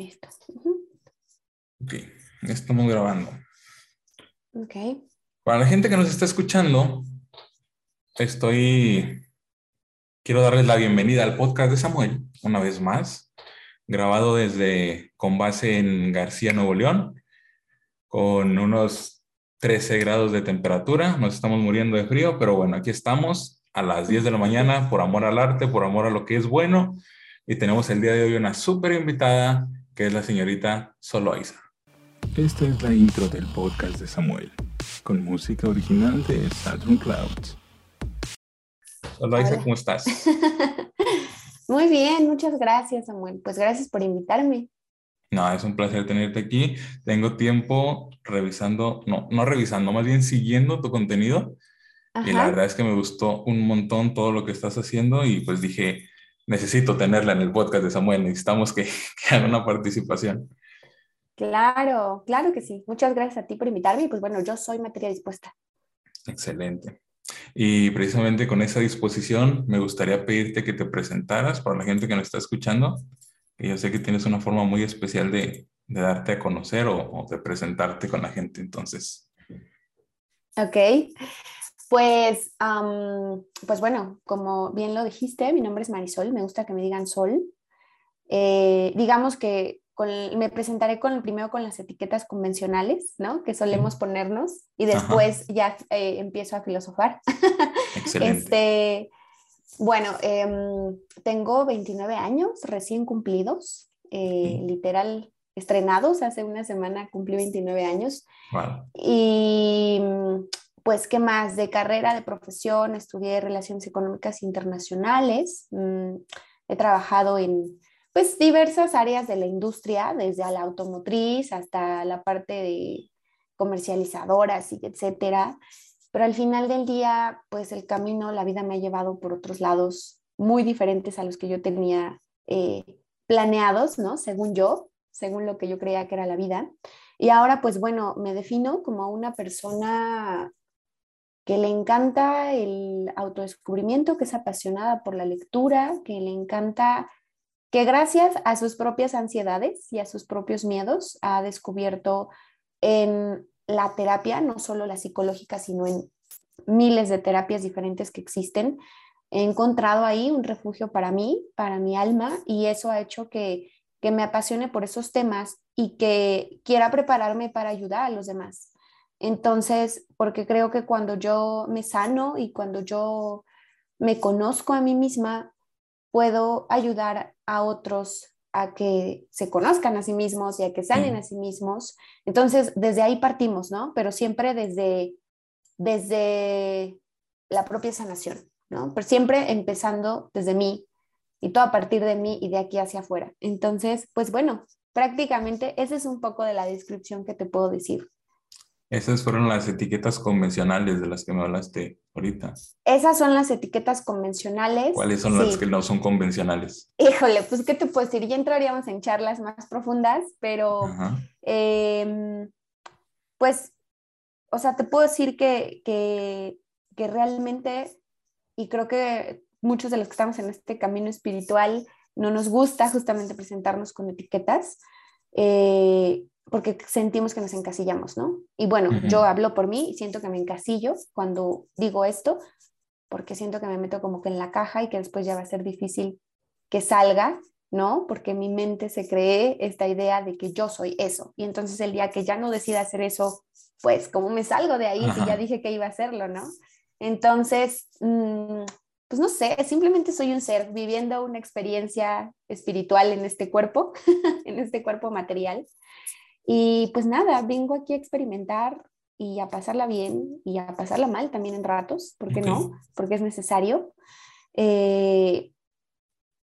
Listo. Ok, estamos grabando. Ok. Para la gente que nos está escuchando, estoy. Quiero darles la bienvenida al podcast de Samuel, una vez más, grabado desde con base en García, Nuevo León, con unos 13 grados de temperatura. Nos estamos muriendo de frío, pero bueno, aquí estamos a las 10 de la mañana por amor al arte, por amor a lo que es bueno. Y tenemos el día de hoy una súper invitada, que es la señorita Soloisa. Esta es la intro del podcast de Samuel, con música original de Saturn Clouds. Soloisa, Hola. ¿cómo estás? Muy bien, muchas gracias, Samuel. Pues gracias por invitarme. No, es un placer tenerte aquí. Tengo tiempo revisando, no, no revisando, más bien siguiendo tu contenido. Y la Ajá. verdad es que me gustó un montón todo lo que estás haciendo y pues dije, necesito tenerla en el podcast de Samuel, necesitamos que, que haga una participación. Claro, claro que sí. Muchas gracias a ti por invitarme. Y pues bueno, yo soy materia dispuesta. Excelente. Y precisamente con esa disposición me gustaría pedirte que te presentaras para la gente que nos está escuchando, que yo sé que tienes una forma muy especial de, de darte a conocer o, o de presentarte con la gente. Entonces, Ok. Pues, pues bueno, como bien lo dijiste, mi nombre es Marisol. Me gusta que me digan Sol. Eh, digamos que con- me presentaré con, primero con las etiquetas convencionales, ¿no? Que solemos ponernos y Ajá. después ya eh, empiezo a filosofar. excelente. Este, bueno, em, tengo 29 años recién cumplidos, eh, literal estrenados. Hace una semana cumplí 29 años. Wow. Y pues, ¿qué más? De carrera, de profesión, estudié Relaciones Económicas Internacionales. mm, he trabajado en pues diversas áreas de la industria, desde la automotriz hasta la parte de comercializadoras y etcétera. Pero al final del día, pues el camino, la vida me ha llevado por otros lados muy diferentes a los que yo tenía eh, planeados, ¿no? Según yo, según lo que yo creía que era la vida. Y ahora, pues bueno, me defino como una persona que le encanta el autodescubrimiento, que es apasionada por la lectura, que le encanta, que gracias a sus propias ansiedades y a sus propios miedos ha descubierto en la terapia, no solo la psicológica, sino en miles de terapias diferentes que existen. He encontrado ahí un refugio para mí, para mi alma, y eso ha hecho que, que me apasione por esos temas y que quiera prepararme para ayudar a los demás. Entonces, porque creo que cuando yo me sano y cuando yo me conozco a mí misma, puedo ayudar a otros a que se conozcan a sí mismos y a que sanen Mm. a sí mismos. Entonces, desde ahí partimos, ¿no? Pero siempre desde, desde la propia sanación, ¿no? Pero siempre empezando desde mí y todo a partir de mí y de aquí hacia afuera. Entonces, pues bueno, prácticamente esa es un poco de la descripción que te puedo decir. Esas fueron las etiquetas convencionales de las que me hablaste ahorita. Esas son las etiquetas convencionales. ¿Cuáles son las que no son convencionales? Híjole, pues qué te puedo decir, ya entraríamos en charlas más profundas, pero eh, pues, o sea, te puedo decir que, que, que realmente, y creo que muchos de los que estamos en este camino espiritual, no nos gusta justamente presentarnos con etiquetas, eh, porque sentimos que nos encasillamos, ¿no? Y bueno, yo hablo por mí y siento que me encasillo cuando digo esto, porque siento que me meto como que en la caja y que después ya va a ser difícil que salga, ¿no? Porque mi mente se cree esta idea de que yo soy eso. Y entonces el día que ya no decida hacer eso, pues ¿cómo me salgo de ahí si ya dije que iba a hacerlo, ¿no? Entonces, mm, pues no sé, simplemente soy un ser viviendo una experiencia espiritual en este cuerpo, en este cuerpo material. Y pues nada, vengo aquí a experimentar y a pasarla bien y a pasarla mal también en ratos, ¿por qué Ok. no? Porque es necesario. Eh,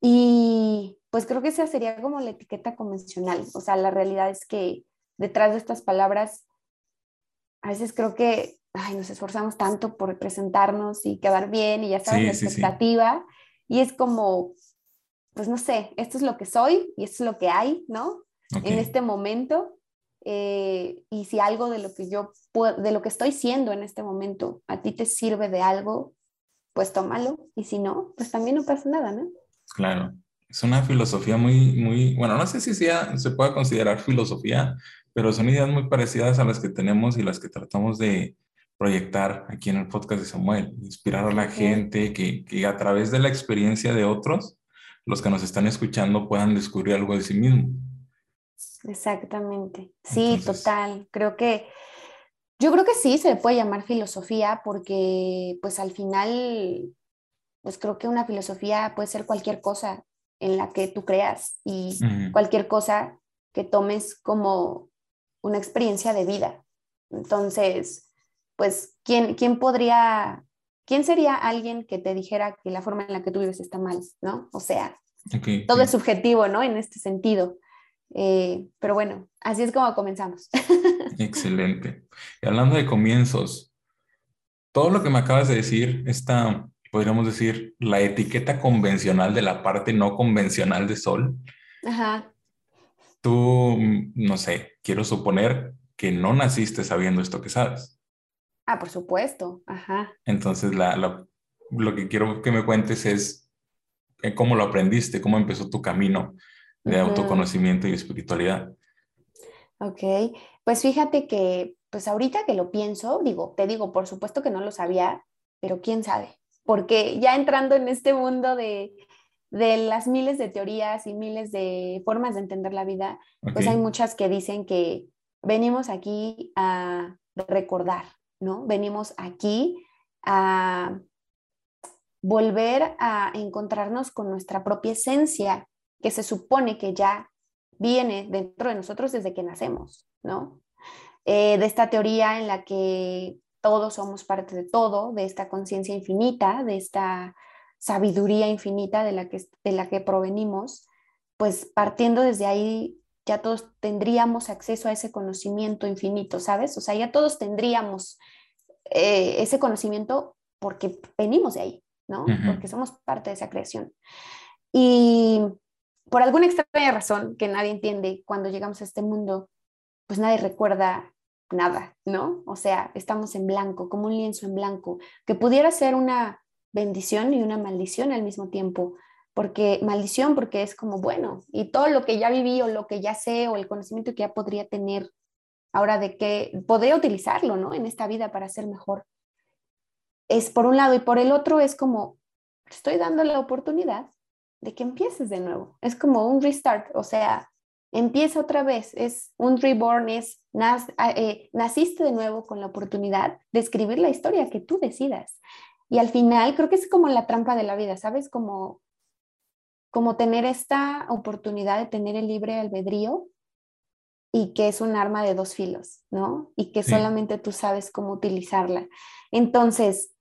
y pues creo que esa sería como la etiqueta convencional. O sea, la realidad es que detrás de estas palabras, a veces creo que ay, nos esforzamos tanto por presentarnos y quedar bien y ya sabes Sí, la sí, sí. expectativa. Y es como, pues no sé, esto es lo que soy y esto es lo que hay, ¿no? Ok. En este momento. Eh, y si algo de lo que yo puedo, de lo que estoy siendo en este momento a ti te sirve de algo, pues tómalo. Y si no, pues también no pasa nada, ¿no? Claro. Es una filosofía muy, muy, bueno, no sé si sea, se pueda considerar filosofía, pero son ideas muy parecidas a las que tenemos y las que tratamos de proyectar aquí en el podcast de Samuel, inspirar a la gente, que, que a través de la experiencia de otros, los que nos están escuchando puedan descubrir algo de sí mismo. Exactamente. Sí, total. Creo que, yo creo que sí se le puede llamar filosofía porque pues al final, pues creo que una filosofía puede ser cualquier cosa en la que tú creas y cualquier cosa que tomes como una experiencia de vida. Entonces, pues, ¿quién, quién podría, quién sería alguien que te dijera que la forma en la que tú vives está mal, ¿no? O sea, todo es subjetivo, ¿no? En este sentido. Eh, pero bueno, así es como comenzamos. Excelente. Y hablando de comienzos, todo lo que me acabas de decir, esta, podríamos decir, la etiqueta convencional de la parte no convencional de Sol. Ajá. Tú, no sé, quiero suponer que no naciste sabiendo esto que sabes. Ah, por supuesto. Ajá. Entonces, la, lo que quiero que me cuentes es eh, cómo lo aprendiste, cómo empezó tu camino de autoconocimiento y espiritualidad. Ok, pues fíjate que, pues ahorita que lo pienso, digo, te digo, por supuesto que no lo sabía, pero quién sabe, porque ya entrando en este mundo de, de las miles de teorías y miles de formas de entender la vida, pues hay muchas que dicen que venimos aquí a recordar, ¿no? Venimos aquí a volver a encontrarnos con nuestra propia esencia, que se supone que ya viene dentro de nosotros desde que nacemos, ¿no? Eh, de esta teoría en la que todos somos parte de todo, de esta conciencia infinita, de esta sabiduría infinita de la, que, de la que provenimos, pues partiendo desde ahí ya todos tendríamos acceso a ese conocimiento infinito, ¿sabes? O sea, ya todos tendríamos eh, ese conocimiento porque venimos de ahí, ¿no? Porque somos parte de esa creación. Y por alguna extraña razón que nadie entiende, cuando llegamos a este mundo, pues nadie recuerda nada, ¿no? O sea, estamos en blanco, como un lienzo en blanco, que pudiera ser una bendición y una maldición al mismo tiempo, porque maldición porque es como, bueno, y todo lo que ya viví o lo que ya sé o el conocimiento que ya podría tener, ahora de que podría utilizarlo, ¿no? En esta vida para ser mejor. Es por un lado y por el otro es como, estoy dando la oportunidad de que empieces de nuevo. Es como un restart, o sea, empieza otra vez, es un reborn, es ah, eh, naciste de nuevo con la oportunidad de escribir la historia que tú decidas. Y al final creo que es como la trampa de la vida, ¿sabes? Como, como tener esta oportunidad de tener el libre albedrío y que es un arma de dos filos, ¿no? Y que solamente tú sabes cómo utilizarla. Entonces,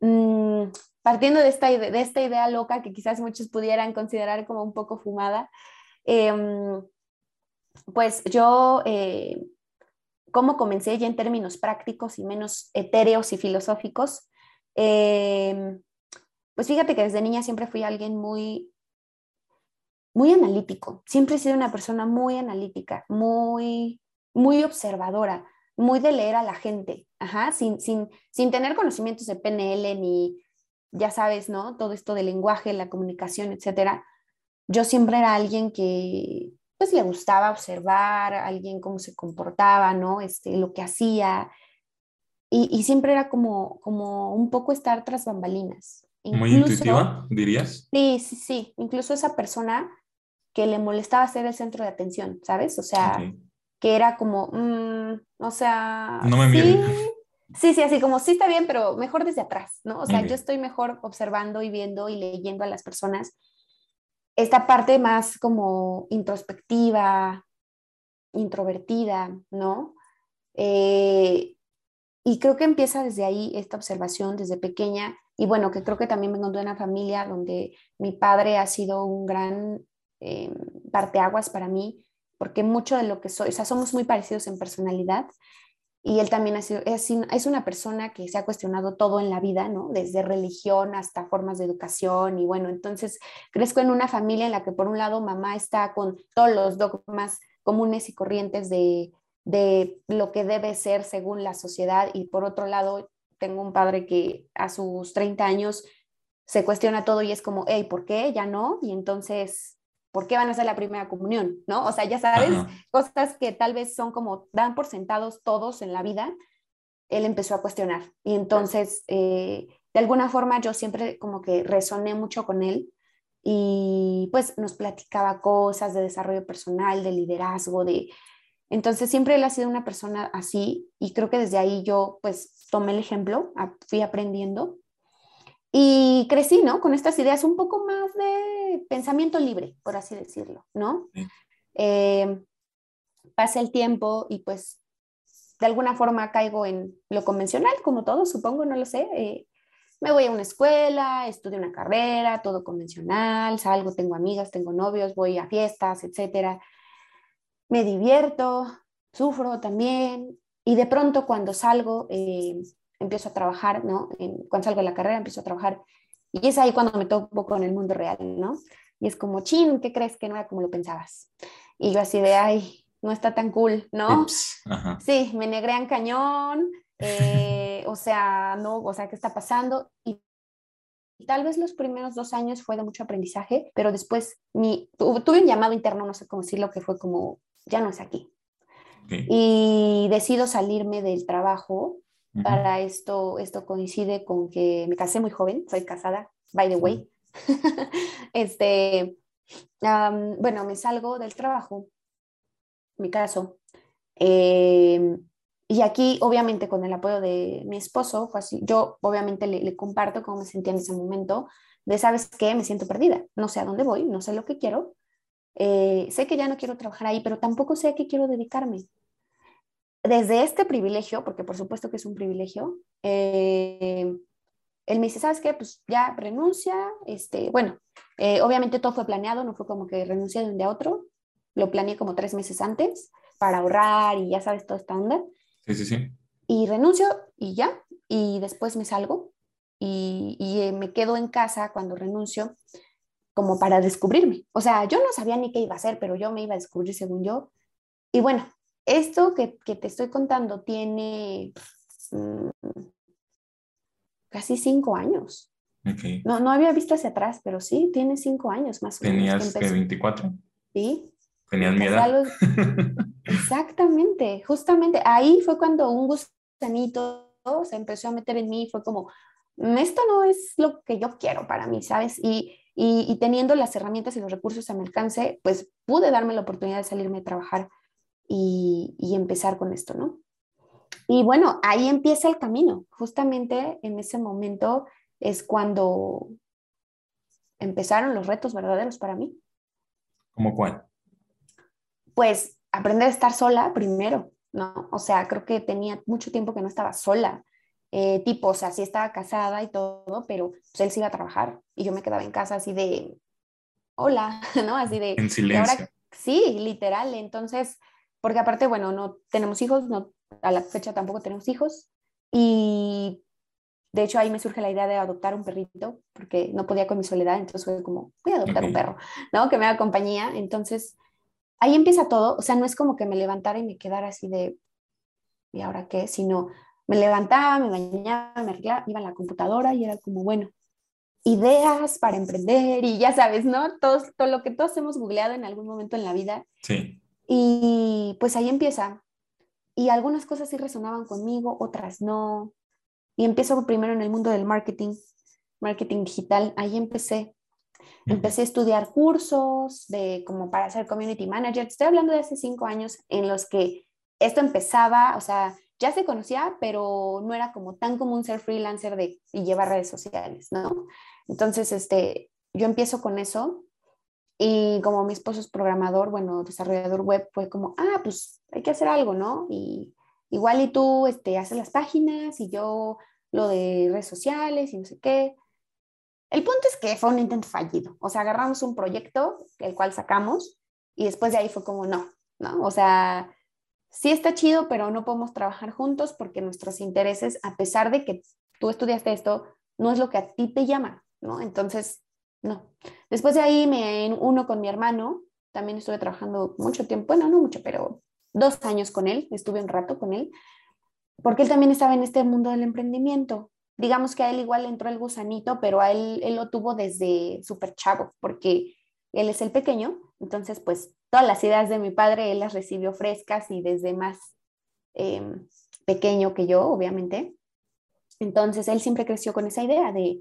mmm, partiendo de esta, de esta idea loca que quizás muchos pudieran considerar como un poco fumada, em, pues yo, eh, ¿cómo comencé ya en términos prácticos y menos etéreos y filosóficos? Em, pues fíjate que desde niña siempre fui alguien muy, muy analítico, siempre he sido una persona muy analítica, muy, muy observadora, muy de leer a la gente, Ajá, sin, sin, sin tener conocimientos de PNL ni, ya sabes, ¿no? Todo esto del lenguaje, la comunicación, etcétera. Yo siempre era alguien que pues le gustaba observar, alguien cómo se comportaba, ¿no? Este, lo que hacía. Y, siempre era como, como un poco estar tras bambalinas. Muy intuitiva, dirías. Sí, sí, sí. Incluso esa persona que le molestaba ser el centro de atención, ¿sabes? O sea, que era como, mm, o sea, no me sí, Sí, sí, así como sí está bien, pero mejor desde atrás, ¿no? O sea, yo estoy mejor observando y viendo y leyendo a las personas. Esta parte más como introspectiva, introvertida, ¿no? Eh, y creo que empieza desde ahí esta observación, desde pequeña. Y bueno, que creo que también vengo de una familia donde mi padre ha sido un gran eh, parteaguas para mí, porque mucho de lo que soy, o sea, somos muy parecidos en personalidad, y él también es, es, una persona que se ha cuestionado todo en la vida, ¿no? Desde religión hasta formas de educación y bueno, entonces crezco en una familia en la que por un lado mamá está con todos los dogmas comunes y corrientes de, de lo que debe ser según la sociedad y por otro lado tengo un padre que a sus 30 años se cuestiona todo y es como, hey, ¿por qué? Ya no. Y entonces, ¿por qué van a hacer la primera comunión? ¿No? O sea, ya sabes, cosas que tal vez son como, dan por sentados todos en la vida, él empezó a cuestionar. Y entonces, eh, de alguna forma, yo siempre como que resoné mucho con él y pues nos platicaba cosas de desarrollo personal, de liderazgo, de... Entonces siempre él ha sido una persona así y creo que desde ahí yo pues tomé el ejemplo, fui aprendiendo y crecí, ¿no? Con estas ideas un poco más de pensamiento libre, por así decirlo, ¿no? Eh, pasa el tiempo y pues de alguna forma caigo en lo convencional, como todo, supongo, no lo sé. Eh, me voy a una escuela, estudio una carrera, todo convencional, salgo, tengo amigas, tengo novios, voy a fiestas, etcétera. Me divierto, sufro también y de pronto cuando salgo eh, empiezo a trabajar, ¿no? cuando salgo de la carrera empiezo a trabajar y es ahí cuando me topo con el mundo real, ¿no? Y es como, chin, ¿qué crees que no era como lo pensabas? Y yo así de, ay, no está tan cool, ¿no? Sí, me negrean cañón, eh, o sea, no, o sea, ¿qué está pasando? Y tal vez los primeros dos años fue de mucho aprendizaje, pero después mi, tuve un llamado interno, no sé cómo decirlo, que fue como, ya no es aquí. Y decido salirme del trabajo. Para esto, esto coincide con que me casé muy joven, soy casada, by the way. este, bueno, me salgo del trabajo, mi caso, eh, y aquí, obviamente, con el apoyo de mi esposo, fue así. Yo, obviamente, le, comparto cómo me sentía en ese momento, de, ¿sabes qué? Me siento perdida. No sé a dónde voy, no sé lo que quiero. Eh, sé que ya no quiero trabajar ahí, pero tampoco sé a qué quiero dedicarme. Desde este privilegio, porque por supuesto que es un privilegio, eh, él me dice, ¿sabes qué? Pues ya renuncia. Este, bueno, eh, obviamente todo fue planeado, no fue como que renuncié de un día a otro. Lo planeé como tres meses antes para ahorrar y ya sabes, toda esta onda. Sí, sí, sí. Y renuncio y ya, y después me salgo y, y eh, me quedo en casa cuando renuncio como para descubrirme. O sea, yo no sabía ni qué iba a hacer, pero yo me iba a descubrir según yo. Y bueno, esto que, que te estoy contando tiene mm, casi cinco años. Okay. No, no había visto hacia atrás, pero sí, tiene cinco años más o menos. ¿Tenías 24? Sí. ¿Tenías miedo? Exactamente, justamente ahí fue cuando un gusanito se empezó a meter en mí, fue como, mm, esto no es lo que yo quiero para mí, ¿sabes? Y, y, teniendo las herramientas y los recursos a mi alcance, pues pude darme la oportunidad de salirme a trabajar y, y empezar con esto, ¿no? Y bueno, ahí empieza el camino. Justamente en ese momento es cuando empezaron los retos verdaderos para mí. ¿Cómo cuál? Pues aprender a estar sola primero, ¿no? O sea, creo que tenía mucho tiempo que no estaba sola. Eh, tipo, o sea, sí estaba casada y todo, pero pues, él se iba a trabajar y yo me quedaba en casa así de, hola, ¿no? Así de... En silencio. sí, literal. Entonces, porque aparte, bueno, no tenemos hijos, no, a la fecha tampoco tenemos hijos y de hecho ahí me surge la idea de adoptar un perrito porque no podía con mi soledad, entonces fue como, voy a adoptar un perro, ¿no? Que me haga compañía. Entonces, ahí empieza todo, o sea, no es como que me levantara y me quedara así de, ¿y ahora qué? Sino me levantaba, me bañaba, me arreglaba, iba a la computadora y era como, bueno, ideas para emprender y ya sabes, ¿no? Todo, todo lo que todos hemos googleado en algún momento en la vida. Sí. Y pues ahí empieza. Y algunas cosas sí resonaban conmigo, otras no. Y empiezo primero en el mundo del marketing, marketing digital. Ahí empecé. Empecé a estudiar cursos de como para ser community manager. Estoy hablando de hace cinco años en los que esto empezaba, o sea, ya se conocía, pero no era como tan común ser freelancer de, y llevar redes sociales, ¿no? Entonces, este, yo empiezo con eso y como mi esposo es programador, bueno, desarrollador web, fue como, ah, pues hay que hacer algo, ¿no? Y igual y tú este, haces las páginas y yo lo de redes sociales y no sé qué. El punto es que fue un intento fallido. O sea, agarramos un proyecto, el cual sacamos, y después de ahí fue como, no, ¿no? O sea, sí está chido, pero no podemos trabajar juntos porque nuestros intereses, a pesar de que tú estudiaste esto, no es lo que a ti te llama, ¿no? Entonces, no. Después de ahí me uno con mi hermano, también estuve trabajando mucho tiempo, bueno, no mucho, pero dos años con él, estuve un rato con él, porque él también estaba en este mundo del emprendimiento digamos que a él igual entró el gusanito, pero a él, él lo tuvo desde súper chavo, porque él es el pequeño, entonces pues todas las ideas de mi padre él las recibió frescas y desde más em, pequeño que yo, obviamente. Entonces él siempre creció con esa idea de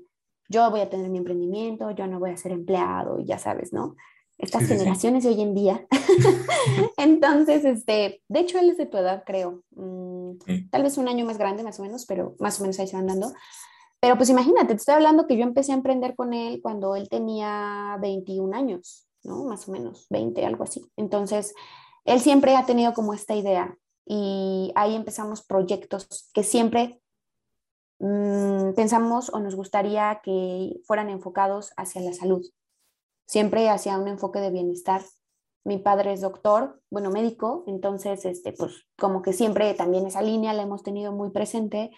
yo voy a tener mi emprendimiento, yo no voy a ser empleado, y ya sabes, ¿no? Estas generaciones de hoy en día. Entonces, este, de hecho, él es de tu edad, creo. Mm, tal vez un año más grande, más o menos, pero más o menos ahí se van dando. Pero pues imagínate, te estoy hablando que yo empecé a emprender con él cuando él tenía 21 años, ¿no? Más o menos, 20, algo así. Entonces, él siempre ha tenido como esta idea y ahí empezamos proyectos que siempre mm, pensamos o nos gustaría que fueran enfocados hacia la salud, siempre hacia un enfoque de bienestar. Mi padre es doctor, bueno, médico, entonces, este, pues como que siempre también esa línea la hemos tenido muy presente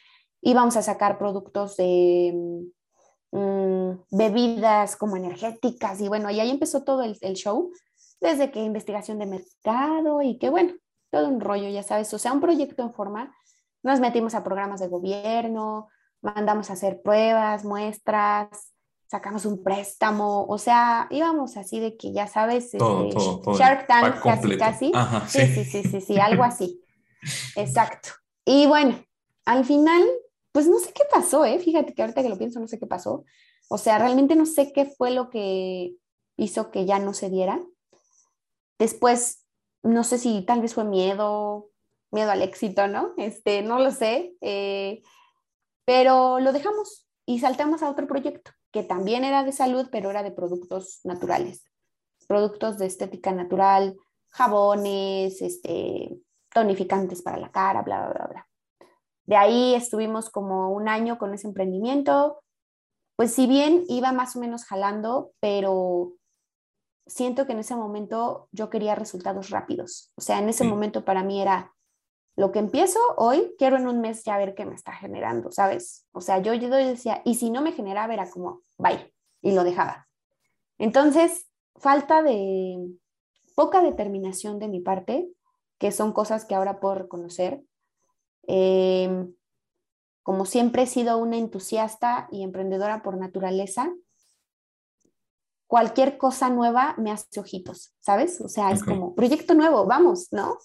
íbamos a sacar productos de mm, bebidas como energéticas y bueno, y ahí empezó todo el, show, desde que investigación de mercado y que bueno, todo un rollo, ya sabes, o sea, un proyecto en forma, nos metimos a programas de gobierno, mandamos a hacer pruebas, muestras, sacamos un préstamo, o sea, íbamos así de que ya sabes, este, Shark Tank casi, casi. sí, sí, sí, sí, sí, algo así. Exacto. Y bueno, al final pues no sé qué pasó, ¿eh? Fíjate que ahorita que lo pienso, no sé qué pasó. O sea, realmente no sé qué fue lo que hizo que ya no se diera. Después, no sé si tal vez fue miedo, miedo al éxito, ¿no? Este, no lo sé. Eh, pero lo dejamos y saltamos a otro proyecto que también era de salud, pero era de productos naturales, productos de estética natural, jabones, este, tonificantes para la cara, bla, bla, bla, bla. De ahí estuvimos como un año con ese emprendimiento. Pues si bien iba más o menos jalando, pero siento que en ese momento yo quería resultados rápidos. O sea, en ese momento para mí era lo que empiezo hoy, quiero en un mes ya ver qué me está generando, ¿sabes? O sea, yo, yo decía, y si no me generaba, era como, bye, y lo dejaba. Entonces, falta de poca determinación de mi parte, que son cosas que ahora puedo reconocer, Em, como siempre he sido una entusiasta y emprendedora por naturaleza, cualquier cosa nueva me hace ojitos, ¿sabes? O sea, es como proyecto nuevo, vamos, ¿no?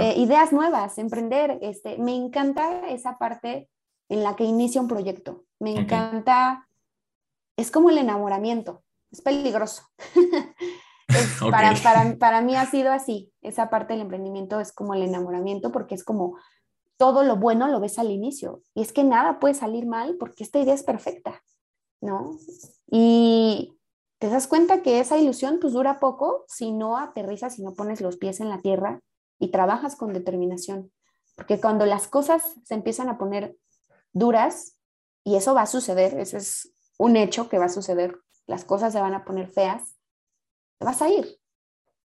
Eh, ideas nuevas, emprender, este, me encanta esa parte en la que inicia un proyecto, me encanta, es como el enamoramiento, es peligroso. para, para, para mí ha sido así, esa parte del emprendimiento es como el enamoramiento porque es como todo lo bueno lo ves al inicio. Y es que nada puede salir mal porque esta idea es perfecta, ¿no? Y te das cuenta que esa ilusión pues dura poco si no aterrizas, si no pones los pies en la tierra y trabajas con determinación. Porque cuando las cosas se empiezan a poner duras, y eso va a suceder, eso es un hecho que va a suceder, las cosas se van a poner feas, te vas a ir.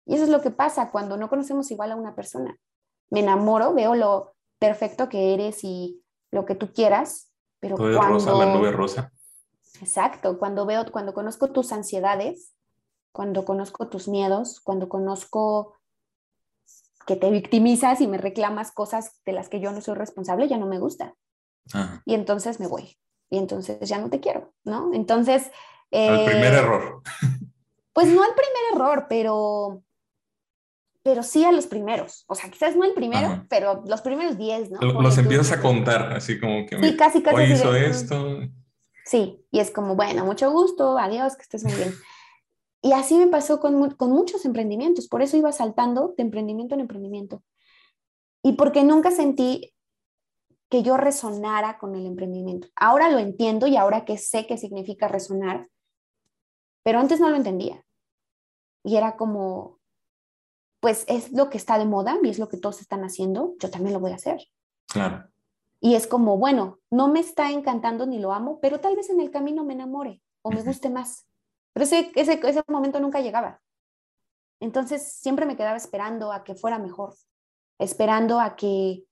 Y eso es lo que pasa cuando no conocemos igual a una persona. Me enamoro, veo lo, perfecto que eres y lo que tú quieras, pero Todo cuando... rosa, la nube rosa. Exacto, cuando veo, cuando conozco tus ansiedades, cuando conozco tus miedos, cuando conozco que te victimizas y me reclamas cosas de las que yo no soy responsable, ya no me gusta. Y entonces me voy. Y entonces ya no te quiero, ¿no? Entonces... el primer eh, error. Pues no el primer error, pero pero sí a los primeros. O sea, quizás no el primero, pero los primeros 10, ¿no? Los empiezas a contar, así como que sí, casi, casi hoy hizo esto. Sí, y es como, bueno, mucho gusto, adiós, que estés muy bien. Y así me pasó con, con muchos emprendimientos, por eso iba saltando de emprendimiento en emprendimiento. Y porque nunca sentí que yo resonara con el emprendimiento. Ahora lo entiendo y ahora que sé qué significa resonar, pero antes no lo entendía. Y era como, pues es lo que está de moda y es lo que todos están haciendo, yo también lo voy a hacer. Claro. Y es como, bueno, no me está encantando ni lo amo, pero tal vez en el camino me enamore o me guste más. Pero ese, ese, ese momento nunca llegaba. Entonces siempre me quedaba esperando a que fuera mejor, esperando a que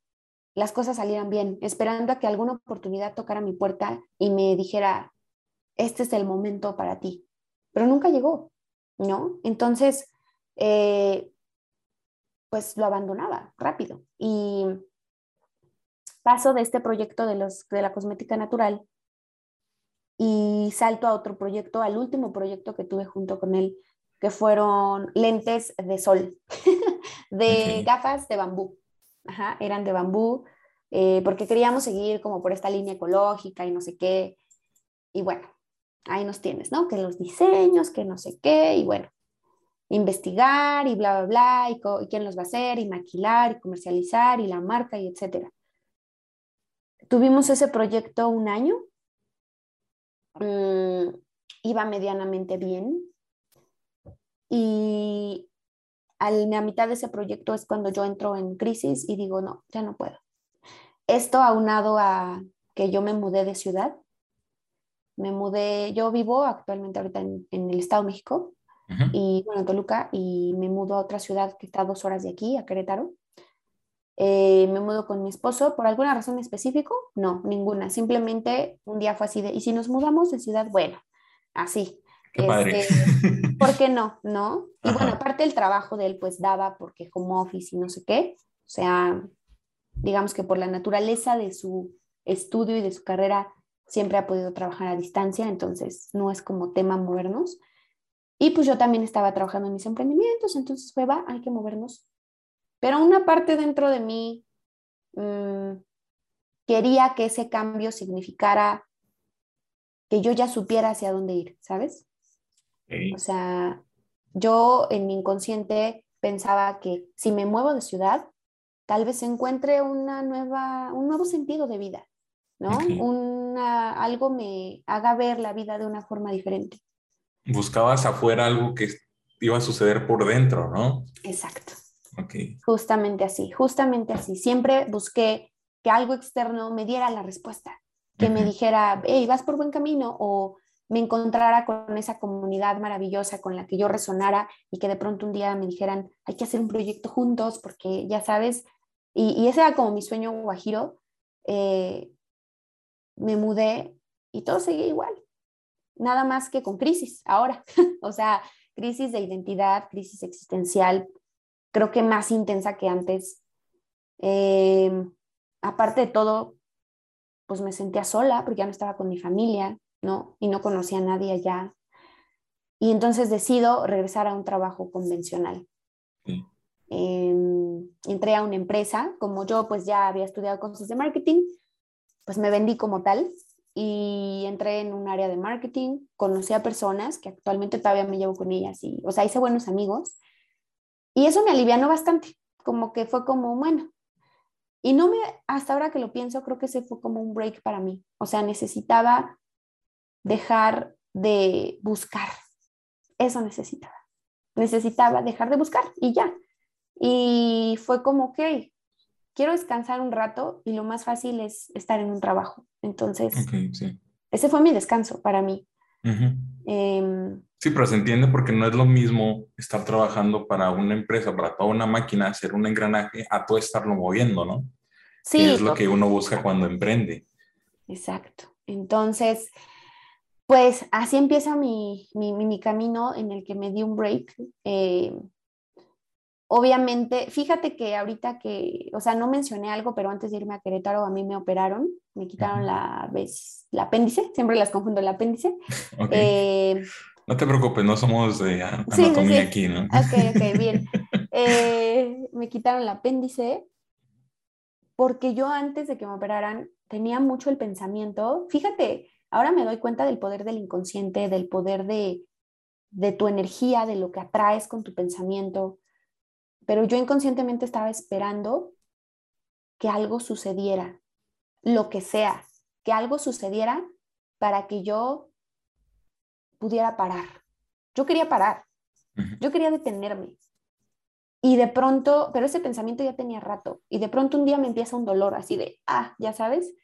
las cosas salieran bien, esperando a que alguna oportunidad tocara mi puerta y me dijera, este es el momento para ti. Pero nunca llegó, ¿no? Entonces, eh, pues lo abandonaba rápido. Y paso de este proyecto de, los, de la cosmética natural y salto a otro proyecto, al último proyecto que tuve junto con él, que fueron lentes de sol, de gafas de bambú. Ajá, eran de bambú, eh, porque queríamos seguir como por esta línea ecológica y no sé qué. Y bueno, ahí nos tienes, ¿no? Que los diseños, que no sé qué, y bueno, investigar y bla, bla, bla, y, quién los va a hacer, y maquilar, y comercializar, y la marca, y etcétera. Tuvimos ese proyecto un año, mm, iba medianamente bien, y a la mitad de ese proyecto es cuando yo entro en crisis y digo, no, ya no puedo. Esto aunado a que yo me mudé de ciudad. Me mudé, yo vivo actualmente ahorita en, el Estado de México y bueno, en Toluca y me mudo a otra ciudad que está a dos horas de aquí, a Querétaro. Eh, me mudo con mi esposo por alguna razón específica, no, ninguna. Simplemente un día fue así de, ¿y si nos mudamos de ciudad? Bueno, así. Qué padre. Este, ¿Por qué no? ¿No? Y bueno, aparte el trabajo de él pues daba porque home office y no sé qué. O sea, digamos que por la naturaleza de su estudio y de su carrera siempre ha podido trabajar a distancia, entonces no es como tema movernos. Y pues yo también estaba trabajando en mis emprendimientos, entonces fue, va, hay que movernos. Pero una parte dentro de mí mm, quería que ese cambio significara que yo ya supiera hacia dónde ir, ¿sabes? O sea, yo en mi inconsciente pensaba que si me muevo de ciudad, tal vez encuentre una nueva, un nuevo sentido de vida, ¿no? Una, algo me haga ver la vida de una forma diferente. Buscabas afuera algo que iba a suceder por dentro, ¿no? Exacto. Justamente así, justamente así. Siempre busqué que algo externo me diera la respuesta, que me dijera, hey, vas por buen camino o me encontrara con esa comunidad maravillosa con la que yo resonara y que de pronto un día me dijeran, hay que hacer un proyecto juntos porque ya sabes, y, ese era como mi sueño guajiro, eh, me mudé y todo seguía igual, nada más que con crisis ahora, o sea, crisis de identidad, crisis existencial, creo que más intensa que antes. Eh, aparte de todo, pues me sentía sola porque ya no estaba con mi familia, ¿no? Y no conocía a nadie allá. Y entonces decido regresar a un trabajo convencional. Em, entré a una empresa, como yo pues ya había estudiado cosas de marketing, pues me vendí como tal y entré en un área de marketing, conocí a personas que actualmente todavía me llevo con ellas y, o sea, hice buenos amigos y eso me alivianó bastante, como que fue como, bueno, y no me, hasta ahora que lo pienso, creo que ese fue como un break para mí, o sea, necesitaba dejar de buscar. Eso necesitaba. Necesitaba dejar de buscar y ya. Y fue como, ok, quiero descansar un rato y lo más fácil es estar en un trabajo. Entonces, ese fue mi descanso para mí. Em, sí, pero se entiende porque no es lo mismo estar trabajando para una empresa, para toda una máquina, hacer un engranaje, a todo estarlo moviendo, ¿no? Sí. es lo que uno busca cuando emprende. Exacto. Entonces, pues así empieza mi, camino en el que me di un break. Eh, obviamente, fíjate que ahorita que, o sea, no mencioné algo, pero antes de irme a Querétaro a mí me operaron, me quitaron la, la apéndice, siempre las confundo el apéndice. Eh, no te preocupes, no somos de anatomía aquí, ¿no? Ok, ok, bien. Eh, me quitaron el apéndice porque yo antes de que me operaran tenía mucho el pensamiento, fíjate, Ahora me doy cuenta del poder del inconsciente, del poder de, tu energía, de lo que atraes con tu pensamiento. Pero yo inconscientemente estaba esperando que algo sucediera, lo que sea, que algo sucediera para que yo pudiera parar. Yo quería parar, yo quería detenerme. Y de pronto, pero ese pensamiento ya tenía rato, y de pronto un día me empieza un dolor así de, ah, ya sabes,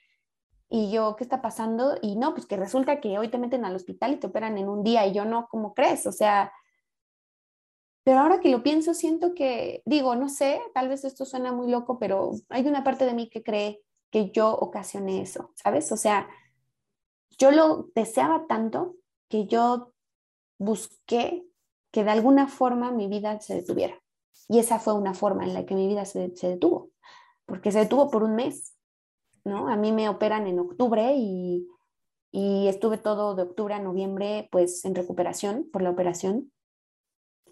y yo, ¿qué está pasando? Y no, pues que resulta que hoy te meten al hospital y te operan en un día y yo no, ¿cómo crees? O sea, pero ahora que lo pienso, siento que, digo, no sé, tal vez esto suena muy loco, pero hay una parte de mí que cree que yo ocasioné eso, ¿sabes? O sea, yo lo deseaba tanto que yo busqué que de alguna forma mi vida se detuviera. Y esa fue una forma en la que mi vida se, detuvo, porque se detuvo por un mes, ¿no? A mí me operan en octubre y, y estuve todo de octubre a noviembre pues en recuperación por la operación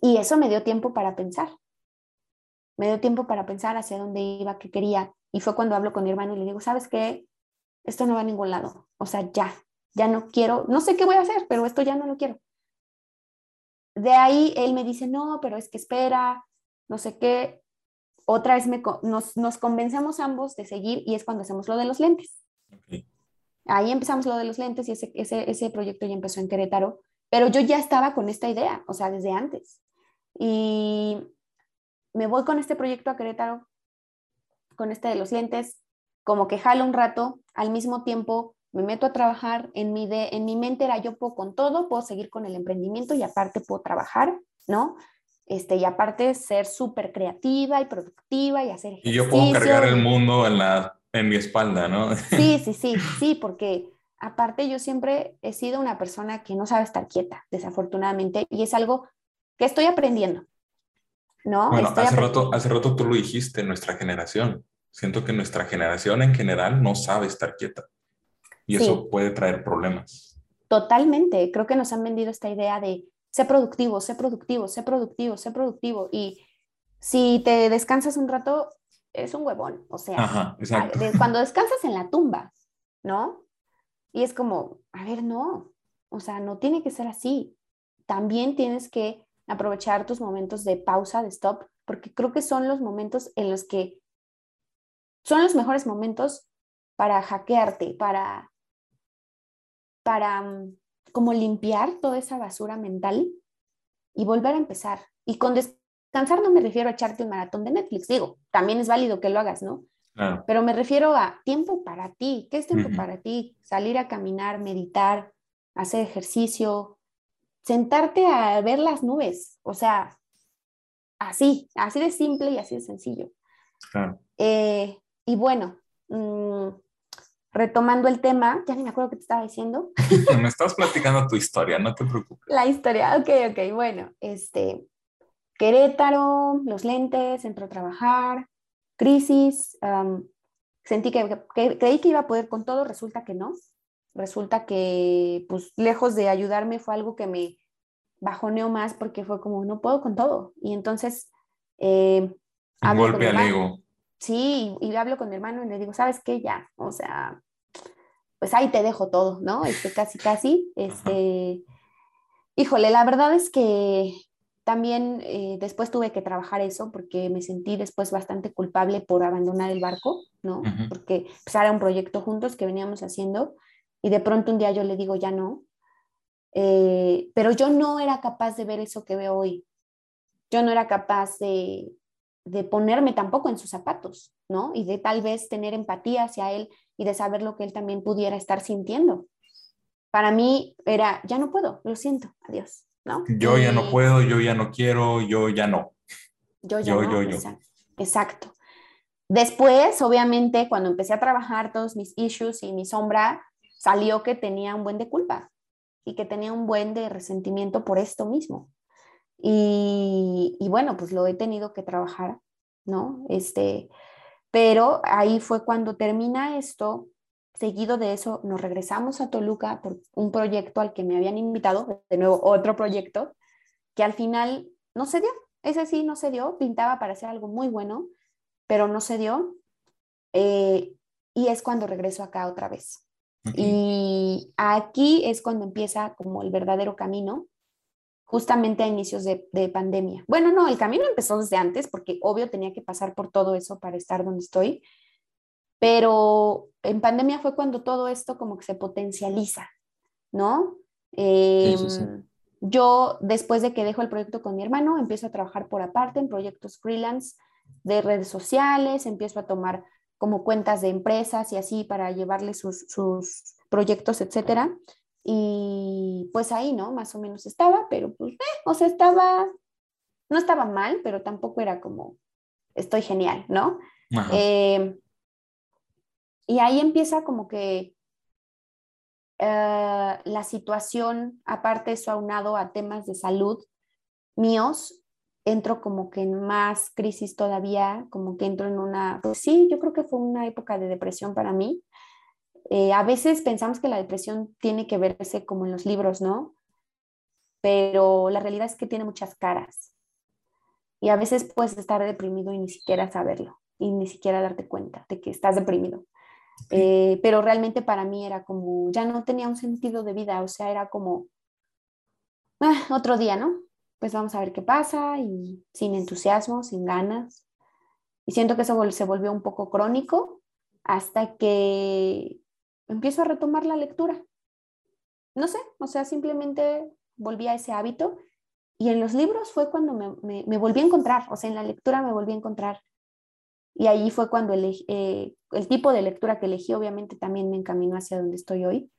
y eso me dio tiempo para pensar. Me dio tiempo para pensar hacia dónde iba, qué quería. Y fue cuando hablo con mi hermano y le digo, ¿sabes qué? Esto no va a ningún lado. O sea, ya, ya no quiero, no sé qué voy a hacer, pero esto ya no lo quiero. De ahí él me dice, no, pero es que espera, no sé qué. Otra vez me, nos, nos convencemos ambos de seguir y es cuando hacemos lo de los lentes. Ahí empezamos lo de los lentes y ese, ese, ese proyecto ya empezó en Querétaro, pero yo ya estaba con esta idea, o sea, desde antes. Y me voy con este proyecto a Querétaro, con este de los lentes, como que jalo un rato, al mismo tiempo me meto a trabajar, en mi, de, en mi mente era yo puedo con todo, puedo seguir con el emprendimiento y aparte puedo trabajar, ¿no? Este, y aparte ser súper creativa y productiva y hacer ejercicio. Y yo puedo cargar el mundo en, la, en mi espalda, ¿no? Sí, sí, sí, sí, porque aparte yo siempre he sido una persona que no sabe estar quieta, desafortunadamente, y es algo que estoy aprendiendo, ¿no? Bueno, hace, rato, hace rato tú lo dijiste, nuestra generación. Siento que nuestra generación en general no sabe estar quieta y eso puede traer problemas. Totalmente. Creo que nos han vendido esta idea de sé productivo, sé productivo, sé productivo, sé productivo. Y si te descansas un rato, eres un huevón. O sea, cuando descansas en la tumba, ¿no? Y es como, a ver, no. O sea, no tiene que ser así. También tienes que aprovechar tus momentos de pausa, de stop, porque creo que son los momentos en los que son los mejores momentos para hackearte, para para mm, como limpiar toda esa basura mental y volver a empezar. Y con descansar no me refiero a echarte un maratón de Netflix, digo, también es válido que lo hagas, ¿no? Pero me refiero a tiempo para ti. ¿Qué es tiempo para ti? Salir a caminar, meditar, hacer ejercicio, sentarte a ver las nubes. O sea, así, así de simple y así de sencillo. Eh, y bueno, mm, retomando el tema, ya ni me acuerdo qué te estaba diciendo. me estás platicando tu historia, no te preocupes. La historia, ok, ok, bueno, este, Querétaro, los lentes, entró a trabajar, crisis, sentí que, creí que iba a poder con todo, resulta que no. Resulta que, pues, lejos de ayudarme, fue algo que me bajoneó más porque fue como, no puedo con todo. Y entonces... Eh, Un golpe al ego. Sí, y hablo con mi hermano y le digo, ¿sabes qué? Ya, o sea, pues ahí te dejo todo, ¿no? Este, casi, casi, este, híjole, la verdad es que también eh, después tuve que trabajar eso porque me sentí después bastante culpable por abandonar el barco, ¿no? Porque pues, era un proyecto juntos que veníamos haciendo y de pronto un día yo le digo, ya no. Eh, pero yo no era capaz de ver eso que veo hoy. Yo no era capaz de, de ponerme tampoco en sus zapatos, ¿no? Y de tal vez tener empatía hacia él y de saber lo que él también pudiera estar sintiendo. Para mí era, ya no puedo, lo siento, adiós, ¿no? Yo ya no puedo, yo ya no quiero, yo ya no. Yo ya no, Exacto. Después, obviamente, cuando empecé a trabajar todos mis issues y mi sombra, salió que tenía un buen de culpa y que tenía un buen de resentimiento por esto mismo. Y, bueno, pues lo he tenido que trabajar, ¿no? Este, pero ahí fue cuando termina esto, seguido de eso nos regresamos a Toluca por un proyecto al que me habían invitado, de nuevo otro proyecto, que al final no se dio, ese sí no se dio, pintaba para hacer algo muy bueno, pero no se dio. Eh, y es cuando regreso acá otra vez. Y aquí es cuando empieza como el verdadero camino, justamente a inicios de, pandemia. Bueno, no, el camino empezó desde antes porque obvio tenía que pasar por todo eso para estar donde estoy, pero en pandemia fue cuando todo esto como que se potencializa, ¿no? Em, yo, después de que dejo el proyecto con mi hermano, empiezo a trabajar por aparte en proyectos freelance de redes sociales, empiezo a tomar como cuentas de empresas y así para llevarle sus, sus proyectos, etcétera. Y pues ahí, ¿no? Más o menos estaba, pero pues, eh, o sea, estaba, no estaba mal, pero tampoco era como, estoy genial, ¿no? Eh, y ahí empieza como que eh, la situación, aparte eso aunado a temas de salud míos, entro como que en más crisis todavía, como que entro en una, pues sí, yo creo que fue una época de depresión para mí, Eh, a veces pensamos que la depresión tiene que verse como en los libros, ¿no? Pero la realidad es que tiene muchas caras. Y a veces puedes estar deprimido y ni siquiera saberlo, y ni siquiera darte cuenta de que estás deprimido. Eh, pero realmente para mí era como, ya no tenía un sentido de vida, o sea, era como, ah, otro día, ¿no? Pues vamos a ver qué pasa y sin entusiasmo, sin ganas. Y siento que eso se volvió un poco crónico hasta que empiezo a retomar la lectura. No sé, o sea, simplemente volví a ese hábito y en los libros fue cuando me, volví a encontrar, o sea, en la lectura me volví a encontrar. Y ahí fue cuando eh, el tipo de lectura que elegí obviamente también me encaminó hacia donde estoy hoy.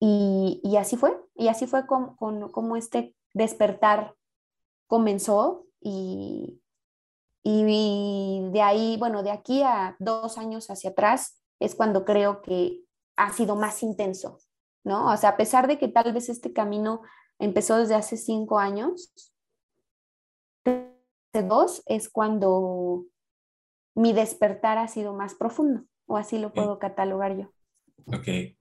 Y, así fue, y así fue como, como este despertar comenzó y, y de ahí, bueno, de aquí a dos años hacia atrás es cuando creo que ha sido más intenso, ¿no? O sea, a pesar de que tal vez este camino empezó desde hace cinco años, de dos es cuando mi despertar ha sido más profundo, o así lo puedo catalogar yo. Ok.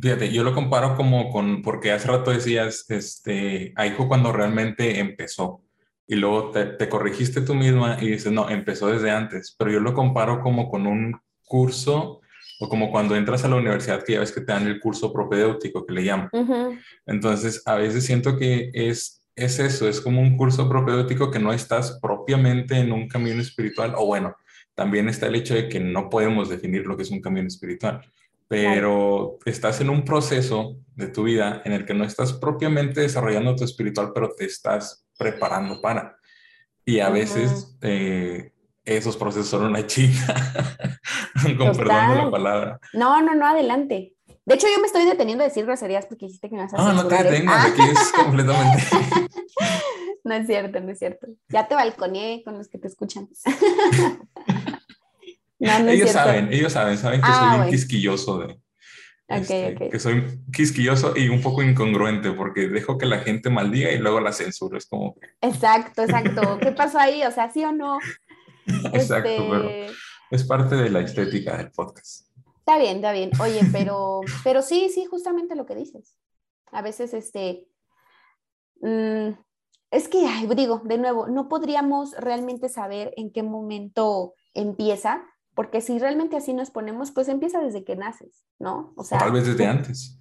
Fíjate, yo lo comparo como con, porque hace rato decías, este, ahí fue cuando realmente empezó. Y luego te, te corrigiste tú misma y dices, no, empezó desde antes. Pero yo lo comparo como con un curso o como cuando entras a la universidad que ya ves que te dan el curso propedéutico que le llaman. Entonces, a veces siento que es, es eso, es como un curso propedéutico que no estás propiamente en un camino espiritual, o bueno, también está el hecho de que no podemos definir lo que es un camino espiritual, pero estás en un proceso de tu vida en el que no estás propiamente desarrollando tu espiritual, pero te estás preparando para. Y a veces eh, esos procesos son una chica, con perdón de la palabra. No, no, no, adelante. De hecho, yo me estoy deteniendo a decir groserías porque dijiste que me vas a Ah, no te detengas, aquí es completamente. no es cierto, no es cierto. Ya te balconeé con los que te escuchan. no, no ellos saben, ellos saben, saben que ah, soy un quisquilloso de. Okay, este, Que soy quisquilloso y un poco incongruente porque dejo que la gente maldiga y luego la censuro. Es como. Exacto, exacto. ¿Qué pasó ahí? O sea, sí o no. Exacto, pero este, es parte de la estética del podcast. Está bien, está bien. Oye, pero, pero sí, sí, justamente lo que dices. A veces, este, mm, es que, digo, de nuevo, no podríamos realmente saber en qué momento empieza, porque si realmente así nos ponemos, pues empieza desde que naces, ¿no? O sea, tal vez desde antes.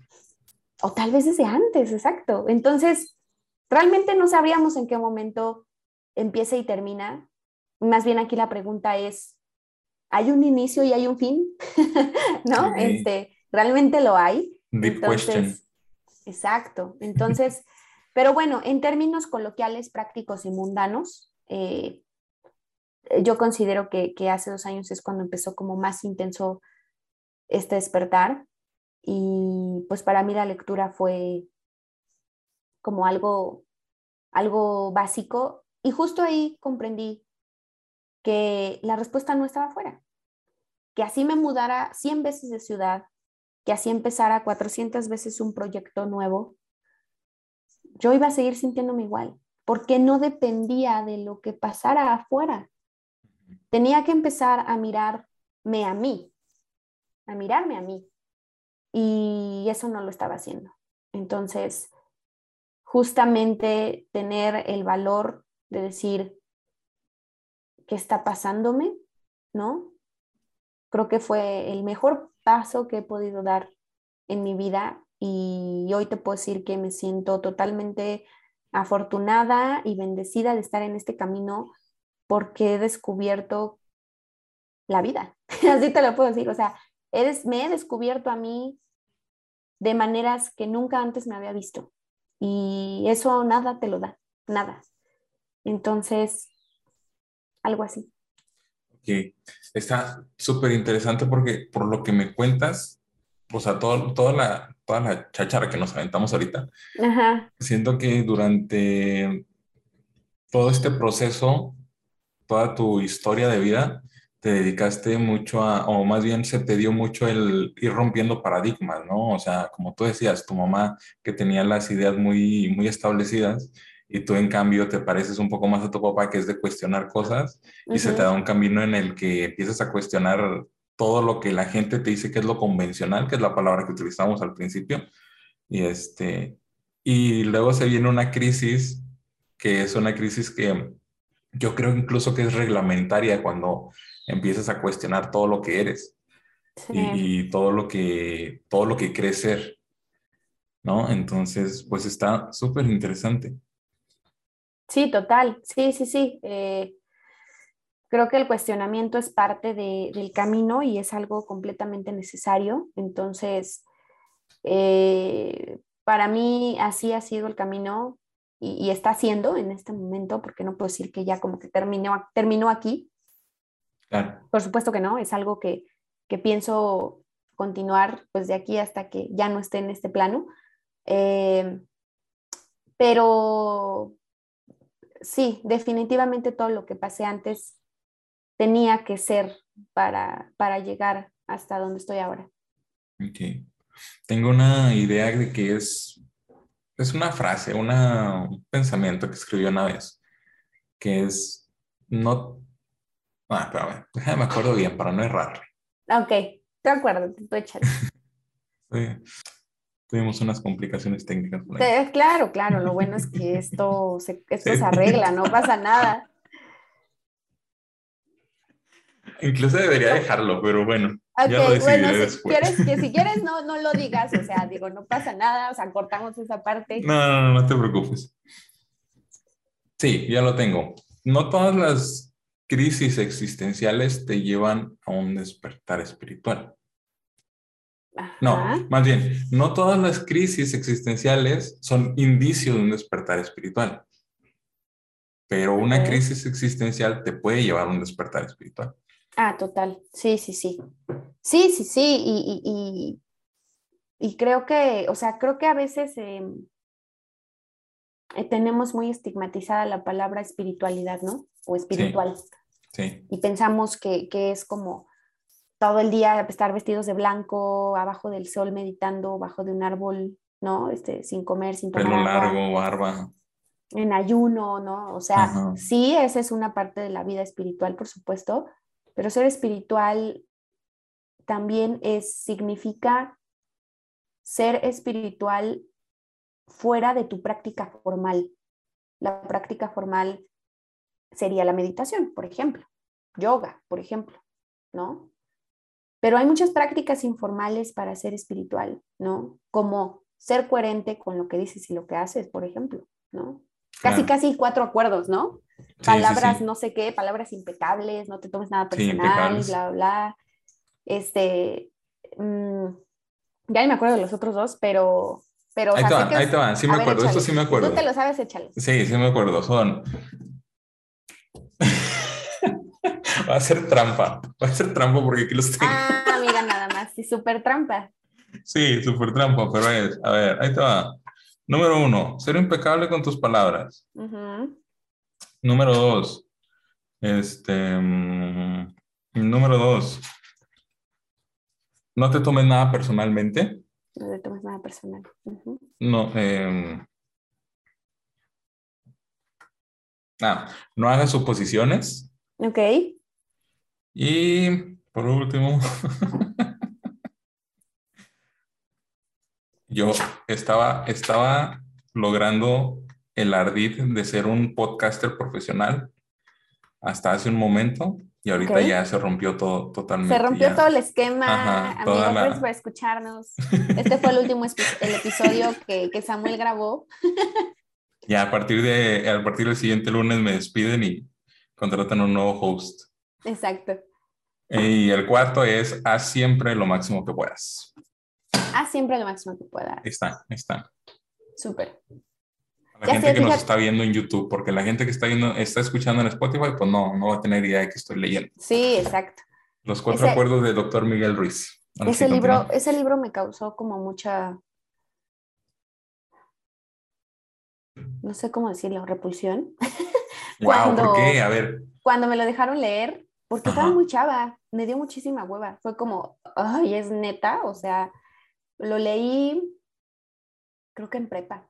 O tal vez desde antes, exacto. Entonces, realmente no sabríamos en qué momento empieza y termina, más bien aquí la pregunta es, ¿hay un inicio y hay un fin? ¿No? Este, ¿Realmente lo hay? Deep question. Exacto. Entonces, pero bueno, en términos coloquiales, prácticos y mundanos, eh, yo considero que, que, hace dos años es cuando empezó como más intenso este despertar y pues para mí la lectura fue como algo, algo básico y justo ahí comprendí que la respuesta no estaba afuera, que así me mudara 100 veces de ciudad, que así empezara 400 veces un proyecto nuevo, yo iba a seguir sintiéndome igual, porque no dependía de lo que pasara afuera. Tenía que empezar a mirarme a mí, a mirarme a mí. Y eso no lo estaba haciendo. Entonces, justamente tener el valor de decir, qué está pasándome, ¿no? Creo que fue el mejor paso que he podido dar en mi vida y hoy te puedo decir que me siento totalmente afortunada y bendecida de estar en este camino porque he descubierto la vida, así te lo puedo decir, o sea, me he descubierto a mí de maneras que nunca antes me había visto y eso nada te lo da, nada. Entonces, algo así. Ok, está súper interesante porque por lo que me cuentas, o sea, todo, toda, la, toda la cháchara que nos aventamos ahorita, siento que durante todo este proceso, toda tu historia de vida, te dedicaste mucho a, o más bien se te dio mucho el ir rompiendo paradigmas, ¿no? O sea, como tú decías, tu mamá que tenía las ideas muy, muy establecidas, y tú en cambio te pareces un poco más a tu papá que es de cuestionar cosas y se te da un camino en el que empiezas a cuestionar todo lo que la gente te dice que es lo convencional, que es la palabra que utilizamos al principio, y este, y luego se viene una crisis que es una crisis que yo creo incluso que es reglamentaria cuando empiezas a cuestionar todo lo que eres y, todo lo que todo lo que crees ser, ¿no? Entonces, pues está súper interesante. Sí, total, sí, sí, sí. Eh, creo que el cuestionamiento es parte del camino y es algo completamente necesario. Entonces, eh, para mí así ha sido el camino y, está siendo en este momento, porque no puedo decir que ya como que terminó, terminó aquí. Por supuesto que no, es algo que, que, pienso continuar pues de aquí hasta que ya no esté en este plano. Eh, pero sí, definitivamente todo lo que pasé antes tenía que ser para, para llegar hasta donde estoy ahora. Ok. Tengo una idea de que es es una frase, un pensamiento que escribió una vez, que es, no, ah, espérame, déjame me acuerdo bien para no errarle. Ok, te acuerdo, te sí. Tuvimos unas complicaciones técnicas. claro, claro, lo bueno es que esto se, esto se arregla, no pasa nada. Incluso debería dejarlo, pero bueno. Ok, bueno, si quieres, que si quieres no, no lo digas, o sea, digo, no pasa nada, o sea, cortamos esa parte. No, no, no, no te preocupes. Sí, ya lo tengo. No todas las crisis existenciales te llevan a un despertar espiritual. No, más bien, no todas las crisis existenciales son indicios de un despertar espiritual. Pero una crisis existencial te puede llevar a un despertar espiritual. Ah, total. Sí, sí, sí. Sí, sí, sí. Y, y, creo que, o sea, creo que a veces em, eh, tenemos muy estigmatizada la palabra espiritualidad, ¿no? O espiritual. Sí. Y pensamos que, es como todo el día estar vestidos de blanco, abajo del sol, meditando, bajo de un árbol, ¿no? Este, sin comer, sin tomar Pelo largo, barba. En ayuno, ¿no? O sea, sí, esa es una parte de la vida espiritual, por supuesto, pero ser espiritual también es, significa ser espiritual fuera de tu práctica formal. La práctica formal sería la meditación, por ejemplo, yoga, por ejemplo, ¿no? Pero hay muchas prácticas informales para ser espiritual, ¿no? Como ser coherente con lo que dices y lo que haces, por ejemplo, ¿no? Casi, casi cuatro acuerdos, ¿no? palabras no sé qué, palabras impecables, no te tomes nada personal, bla, bla. Este, mm, ya ni me acuerdo de los otros dos, pero... pero ahí, te van, ahí te van, sí me acuerdo, esto sí me acuerdo. Tú te lo sabes, échalo. Sí, sí me acuerdo, son... Va a ser trampa, va a ser trampa porque aquí los tengo. Ah, mira, nada más, sí, súper trampa. Sí, súper trampa, pero es, a ver, ahí te va. Número uno, ser impecable con tus palabras. Número dos, este, mm, número dos, no te tomes nada personalmente. No te tomes nada personal. No, eh, ah, no hagas suposiciones. Ok. Y por último, yo estaba, estaba logrando el ardid de ser un podcaster profesional hasta hace un momento y ahorita ya se rompió todo totalmente. Se rompió todo el esquema. Gracias por escucharnos. Este fue el último el episodio que, que, Samuel grabó. Ya a partir, de, a partir del siguiente lunes me despiden y contratan un nuevo host. Exacto. Y el cuarto es haz siempre lo máximo que puedas. Haz siempre lo máximo que puedas. Ahí está, ahí está. Súper. La gente que nos está viendo en YouTube, porque la gente que está viendo, está escuchando en Spotify, pues no, no va a tener idea de que estoy leyendo. Sí, exacto. Los cuatro acuerdos del doctor Miguel Ruiz. ese libro, ese libro me causó como mucha, no sé cómo decirlo, repulsión. cuando, ¿por qué? A ver. Cuando me lo dejaron leer, porque estaba muy chava, me dio muchísima hueva. Fue como, ay, es neta, o sea, lo leí, creo que en prepa.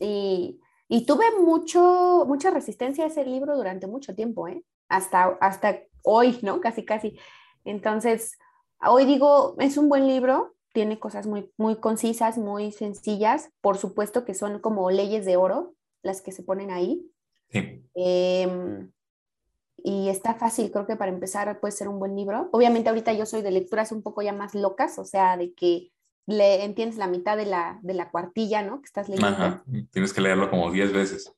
Y, y tuve mucho, mucha resistencia a ese libro durante mucho tiempo, ¿eh? Hasta, hasta hoy, ¿no? Casi, casi. Entonces, hoy digo, es un buen libro, tiene cosas muy, muy concisas, muy sencillas, por supuesto que son como leyes de oro las que se ponen ahí. Sí. Em, y está fácil, creo que para empezar puede ser un buen libro. Obviamente ahorita yo soy de lecturas un poco ya más locas, o sea, de que le entiendes la mitad de la, de la cuartilla, ¿no? Que estás leyendo. Ajá. Tienes que leerlo como 10 veces.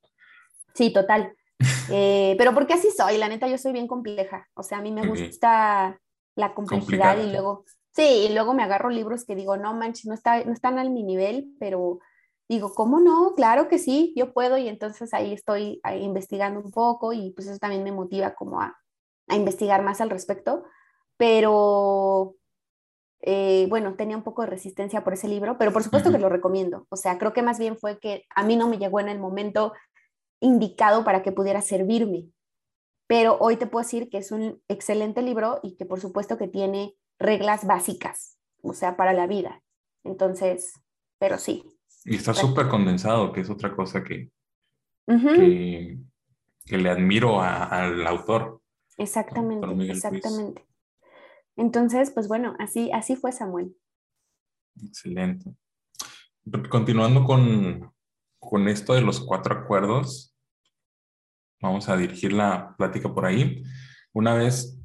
Sí, total. Eh, pero porque así soy, la neta, yo soy bien compleja. O sea, a mí me gusta la complejidad y luego, sí, y luego me agarro libros que digo, no manches, no, está, no están a mi nivel, pero digo, ¿cómo no? Claro que sí, yo puedo y entonces ahí estoy investigando un poco y pues eso también me motiva como a, a investigar más al respecto, pero eh, bueno, tenía un poco de resistencia por ese libro, pero por supuesto que lo recomiendo. O sea, creo que más bien fue que a mí no me llegó en el momento indicado para que pudiera servirme. Pero hoy te puedo decir que es un excelente libro y que por supuesto que tiene reglas básicas, o sea, para la vida. Entonces, pero sí. Y está súper condensado, que es otra cosa que, que, le admiro al autor. Exactamente, exactamente. Entonces, pues bueno, así, así fue Samuel. Excelente. Continuando con, con esto de los cuatro acuerdos, vamos a dirigir la plática por ahí. Una vez,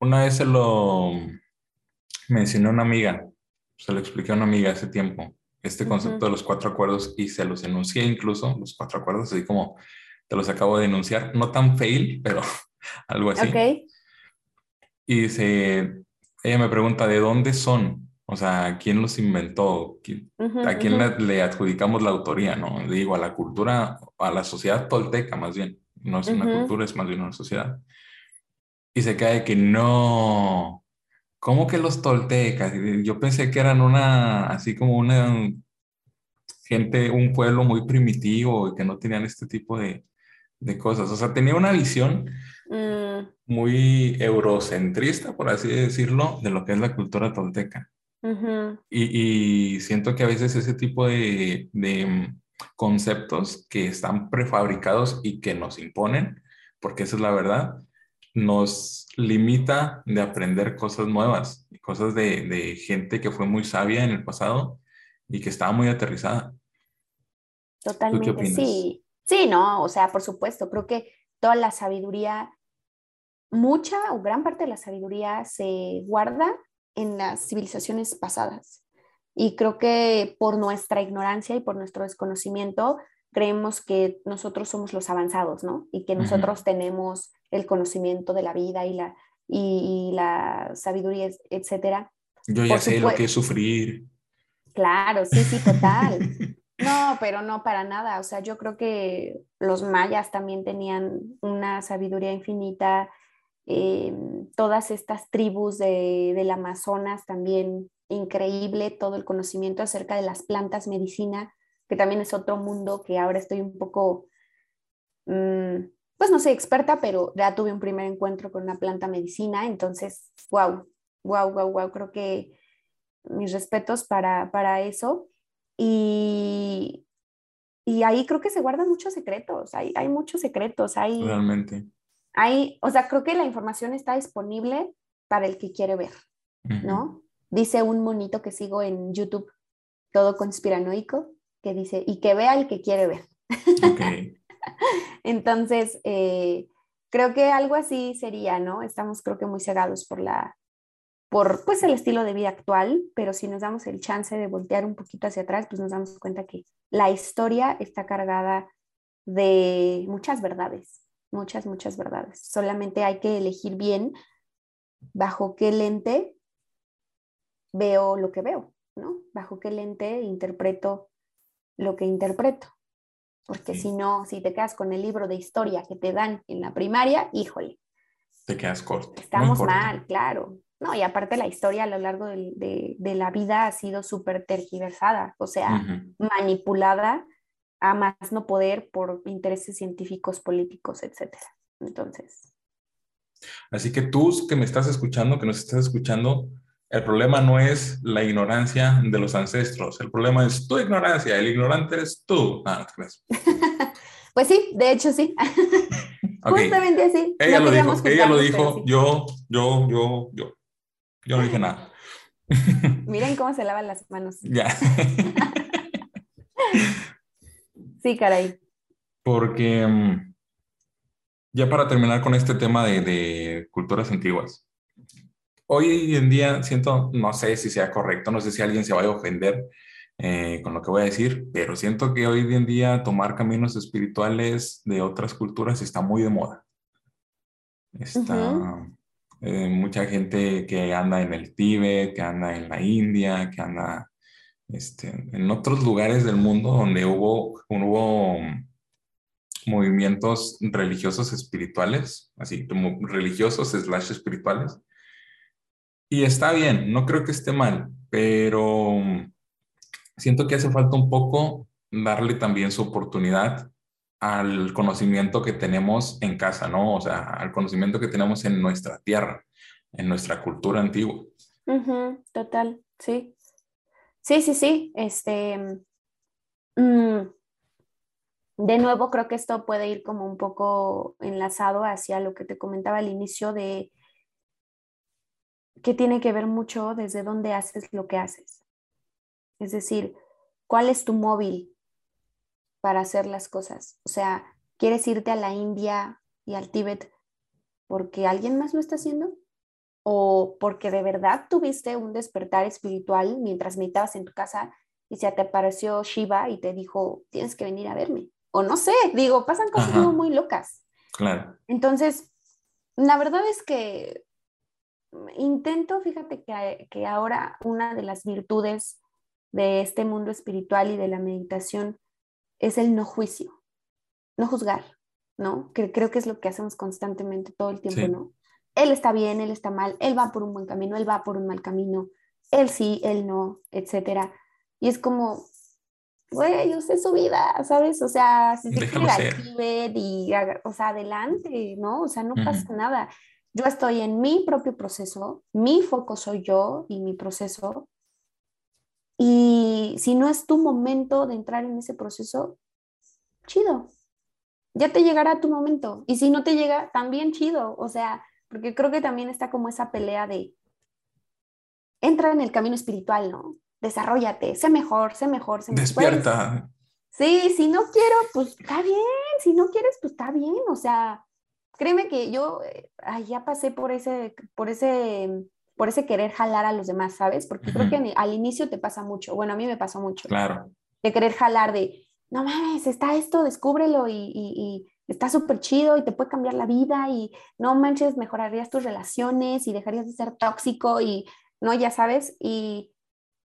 una vez se lo mencionó una amiga, se lo expliqué a una amiga hace tiempo, este concepto de los cuatro acuerdos y se los enuncié incluso, los cuatro acuerdos, así como te los acabo de enunciar, no tan fail, pero algo así. Okay. Y dice, ella me pregunta, ¿de dónde son? O sea, ¿quién los inventó? ¿A quién le, adjudicamos la autoría? ¿no? Le digo, a la cultura, a la sociedad tolteca más bien. No es una cultura, es más bien una sociedad. Y se cae que no. ¿Cómo que los toltecas? Yo pensé que eran una, así como una gente, un pueblo muy primitivo y que no tenían este tipo de, de cosas. O sea, tenía una visión Mm. muy eurocentrista, por así decirlo, de lo que es la cultura tolteca. y, siento que a veces ese tipo de, mm, conceptos que están prefabricados y que nos imponen, porque esa es la verdad, nos limita de aprender cosas nuevas, cosas de, de gente que fue muy sabia en el pasado y que estaba muy aterrizada. Totalmente, sí. Sí, no, o sea, por supuesto, creo que toda la sabiduría mucha o gran parte de la sabiduría se guarda en las civilizaciones pasadas. Y creo que por nuestra ignorancia y por nuestro desconocimiento, creemos que nosotros somos los avanzados, ¿no? Y que nosotros tenemos el conocimiento de la vida y la, y, la sabiduría, etcétera. Yo ya sé lo que es sufrir. Claro, sí, sí, total. No, pero no para nada. O sea, yo creo que los mayas también tenían una sabiduría infinita eh, todas estas tribus de, del Amazonas también increíble, todo el conocimiento acerca de las plantas medicina, que también es otro mundo que ahora estoy un poco, mm, pues no sé, experta, pero ya tuve un primer encuentro con una planta medicina, entonces, wow, wow, wow, wow, creo que mis respetos para, para eso. Y, y ahí creo que se guardan muchos secretos, hay, hay muchos secretos, hay... Realmente hay, o sea, creo que la información está disponible para el que quiere ver, ¿no? Dice un monito que sigo en YouTube, todo conspiranoico, que dice, y que vea el que quiere ver. Entonces, eh, creo que algo así sería, ¿no? Estamos creo que muy cegados por la, por pues el estilo de vida actual, pero si nos damos el chance de voltear un poquito hacia atrás, pues nos damos cuenta que la historia está cargada de muchas verdades, muchas, muchas verdades. Solamente hay que elegir bien bajo qué lente veo lo que veo, ¿no? Bajo qué lente interpreto lo que interpreto. Porque si no, si te quedas con el libro de historia que te dan en la primaria, híjole. Te quedas corto. Estamos mal, claro. No, y aparte la historia a lo largo de, la vida ha sido súper tergiversada, o sea, manipulada a más no poder por intereses científicos, políticos, etcétera. Entonces. Así que tú que me estás escuchando, que nos estás escuchando, el problema no es la ignorancia de los ancestros, el problema es tu ignorancia, el ignorante eres tú. Ah, pues sí, de hecho sí. Justamente así. Ella lo dijo, ella lo dijo yo, yo, yo, yo. Yo no dije nada. Miren cómo se lavan las manos. Ya. Sí, caray. Porque mm, ya para terminar con este tema de, de culturas antiguas, hoy en día siento, no sé si sea correcto, no sé si alguien se vaya a ofender eh, con lo que voy a decir, pero siento que hoy en día tomar caminos espirituales de otras culturas está muy de moda. Está eh, mucha gente que anda en el Tíbet, que anda en la India, que anda este, en otros lugares del mundo donde hubo, hubo movimientos religiosos espirituales, así como religiosos slash espirituales. Y está bien, no creo que esté mal, pero siento que hace falta un poco darle también su oportunidad al conocimiento que tenemos en casa, ¿no? O sea, al conocimiento que tenemos en nuestra tierra, en nuestra cultura antigua. total, sí. Sí, sí, sí. Este, mm, de nuevo, creo que esto puede ir como un poco enlazado hacia lo que te comentaba al inicio de que tiene que ver mucho desde dónde haces lo que haces. Es decir, ¿cuál es tu móvil para hacer las cosas? O sea, ¿quieres irte a la India y al Tíbet porque alguien más lo está haciendo? ¿O porque de verdad tuviste un despertar espiritual mientras meditabas en tu casa y se te apareció Shiva y te dijo, tienes que venir a verme? o no sé, digo, pasan cosas muy locas. Claro. Entonces, la verdad es que intento, fíjate que, que ahora una de las virtudes de este mundo espiritual y de la meditación es el no juicio, no juzgar, ¿no? Que creo que es lo que hacemos constantemente todo el tiempo, ¿no? Él está bien, él está mal, él va por un buen camino, él va por un mal camino, él sí, él no, etcétera. Y es como, güey, usted su vida, ¿sabes? O sea, si se quiere y, o sea, adelante, ¿no? O sea, no pasa nada. Yo estoy en mi propio proceso, mi foco soy yo y mi proceso. Y si no es tu momento de entrar en ese proceso, chido. Ya te llegará tu momento. Y si no te llega, también chido. O sea, porque creo que también está como esa pelea de entra en el camino espiritual, ¿no? desarrollate, sé mejor, sé mejor, sé mejor. Despierta. Sí, si no quiero, pues está bien, si no quieres, pues está bien, o sea, créeme que yo eh, ya pasé por ese, por ese, por ese querer jalar a los demás, ¿sabes? Porque creo que al inicio te pasa mucho, bueno, a mí me pasó mucho. Claro. De querer jalar de, no mames, está esto, descúbrelo y, y, y está súper chido y te puede cambiar la vida y no manches, mejorarías tus relaciones y dejarías de ser tóxico y, no, ya sabes, y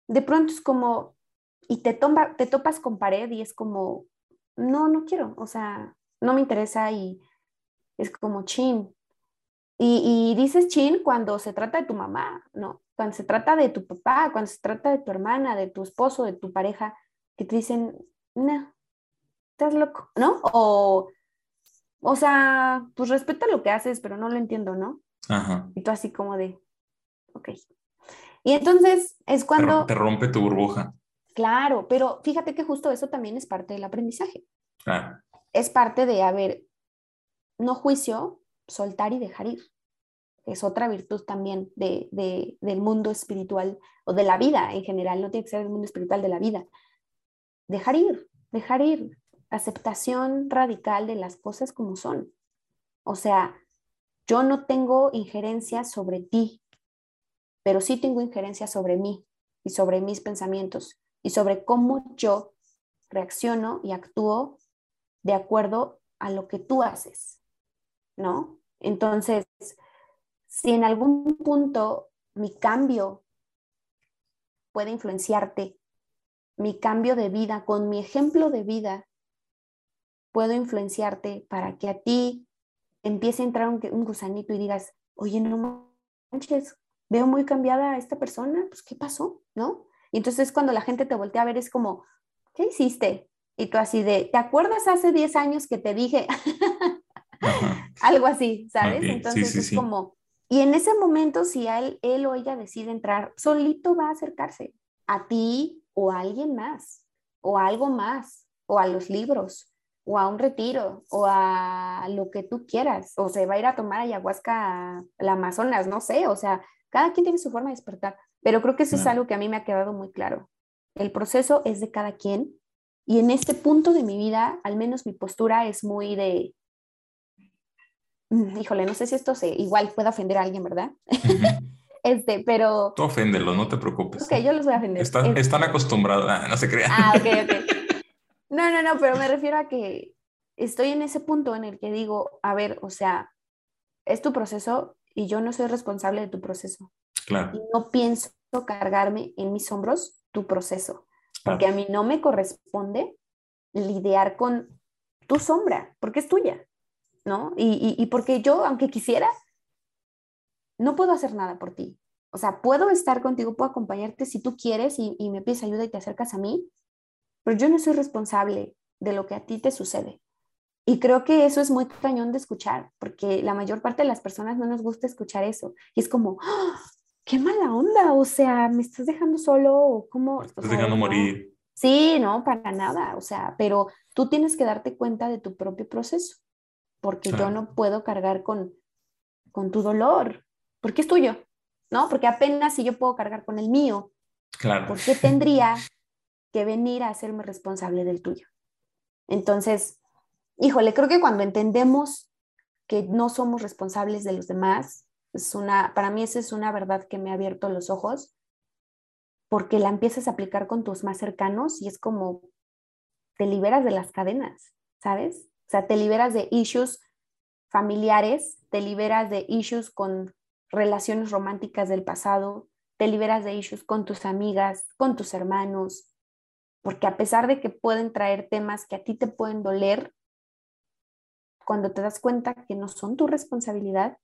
de pronto es como, y te, te topas con pared y es como, no, no quiero, o sea, no me interesa y es como chin. Y, dices chin cuando se trata de tu mamá, ¿no? Cuando se trata de tu papá, cuando se trata de tu hermana, de tu esposo, de tu pareja, que te dicen, no, estás loco, ¿no? O, o sea, pues respeta lo que haces, pero no lo entiendo, ¿no? Ajá. Y tú así como de, ok, y entonces es cuando... Te rompe tu burbuja. Claro, pero fíjate que justo eso también es parte del aprendizaje. Claro. Es parte de, a ver, no juicio, soltar y dejar ir. Es otra virtud también de, de, del mundo espiritual o de la vida en general, no tiene que ser el mundo espiritual de la vida. Dejar ir, dejar ir. Aceptación radical de las cosas como son. O sea, yo no tengo injerencia sobre ti, pero sí tengo injerencia sobre mí y sobre mis pensamientos y sobre cómo yo reacciono y actúo de acuerdo a lo que tú haces, ¿no? Entonces, si en algún punto mi cambio puede influenciarte, mi cambio de vida, con mi ejemplo de vida, puedo influenciarte para que a ti empiece a entrar un, gusanito y digas, oye, no manches, veo muy cambiada a esta persona, pues ¿qué pasó? ¿No? Y entonces cuando la gente te voltea a ver es como, ¿qué hiciste? Y tú así de, ¿te acuerdas hace 10 años que te dije algo así, ¿sabes? entonces es como, y en ese momento si él, él o ella decide entrar, solito va a acercarse a ti o a alguien más, o a algo más, o a los libros, o a un retiro o a lo que tú quieras, o se va a ir a tomar ayahuasca a la Amazonas, no sé, o sea, cada quien tiene su forma de despertar, pero creo que eso es algo que a mí me ha quedado muy claro. El proceso es de cada quien y en este punto de mi vida, al menos mi postura es muy de, híjole, no sé si esto se, igual puede ofender a alguien, ¿verdad? este, pero... Tú oféndelo, no te preocupes. Ok, yo los voy a ofender. Están, acostumbrados, ah, no se crean. Ah, ok, ok. No, no, no, pero me refiero a que estoy en ese punto en el que digo, a ver, o sea, es tu proceso y yo no soy responsable de tu proceso. Claro. Y no pienso cargarme en mis hombros tu proceso, porque a mí no me corresponde lidiar con tu sombra, porque es tuya, ¿no? Y, y, porque yo, aunque quisiera, no puedo hacer nada por ti. O sea, puedo estar contigo, puedo acompañarte si tú quieres y, y me pides ayuda y te acercas a mí, pero yo no soy responsable de lo que a ti te sucede. Y creo que eso es muy cañón de escuchar, porque la mayor parte de las personas no nos gusta escuchar eso. Y es como, ¡Ah! qué mala onda, o sea, me estás dejando solo, ¿cómo? Me estás dejando morir. Sí, no, para nada, o sea, pero tú tienes que darte cuenta de tu propio proceso, porque yo no puedo cargar con, con tu dolor, porque es tuyo, ¿no? Porque apenas si yo puedo cargar con el mío, claro. ¿por qué tendría que venir a hacerme responsable del tuyo. Entonces, híjole, creo que cuando entendemos que no somos responsables de los demás, es una, para mí esa es una verdad que me ha abierto los ojos, porque la empiezas a aplicar con tus más cercanos y es como te liberas de las cadenas, ¿sabes? O sea, te liberas de issues familiares, te liberas de issues con relaciones románticas del pasado, te liberas de issues con tus amigas, con tus hermanos, porque a pesar de que pueden traer temas que a ti te pueden doler, cuando te das cuenta que no son tu responsabilidad,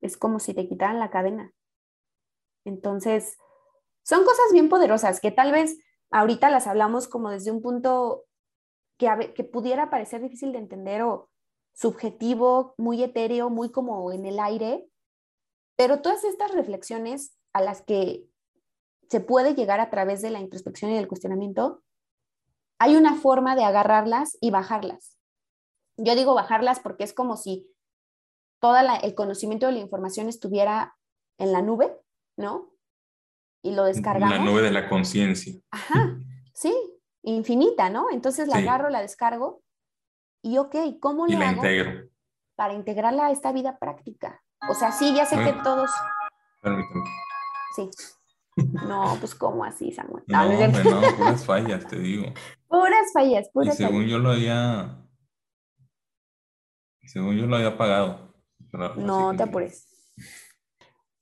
es como si te quitaran la cadena. Entonces, son cosas bien poderosas que tal vez ahorita las hablamos como desde un punto que, que pudiera parecer difícil de entender o subjetivo, muy etéreo, muy como en el aire, pero todas estas reflexiones a las que se puede llegar a través de la introspección y del cuestionamiento, hay una forma de agarrarlas y bajarlas. Yo digo bajarlas porque es como si todo el conocimiento de la información estuviera en la nube, ¿no? Y lo descargamos. La nube de la conciencia. Ajá, sí, infinita, ¿no? Entonces la agarro, la descargo y ok, ¿cómo y la hago integro. para integrarla a esta vida práctica? O sea, sí, ya sé que todos... Permítame. Sí. No, pues ¿cómo así, Samuel? No, no, no, puras fallas, te digo. Puras fallas, puras y según fallas. yo lo había, según yo lo había pagado. No te apures.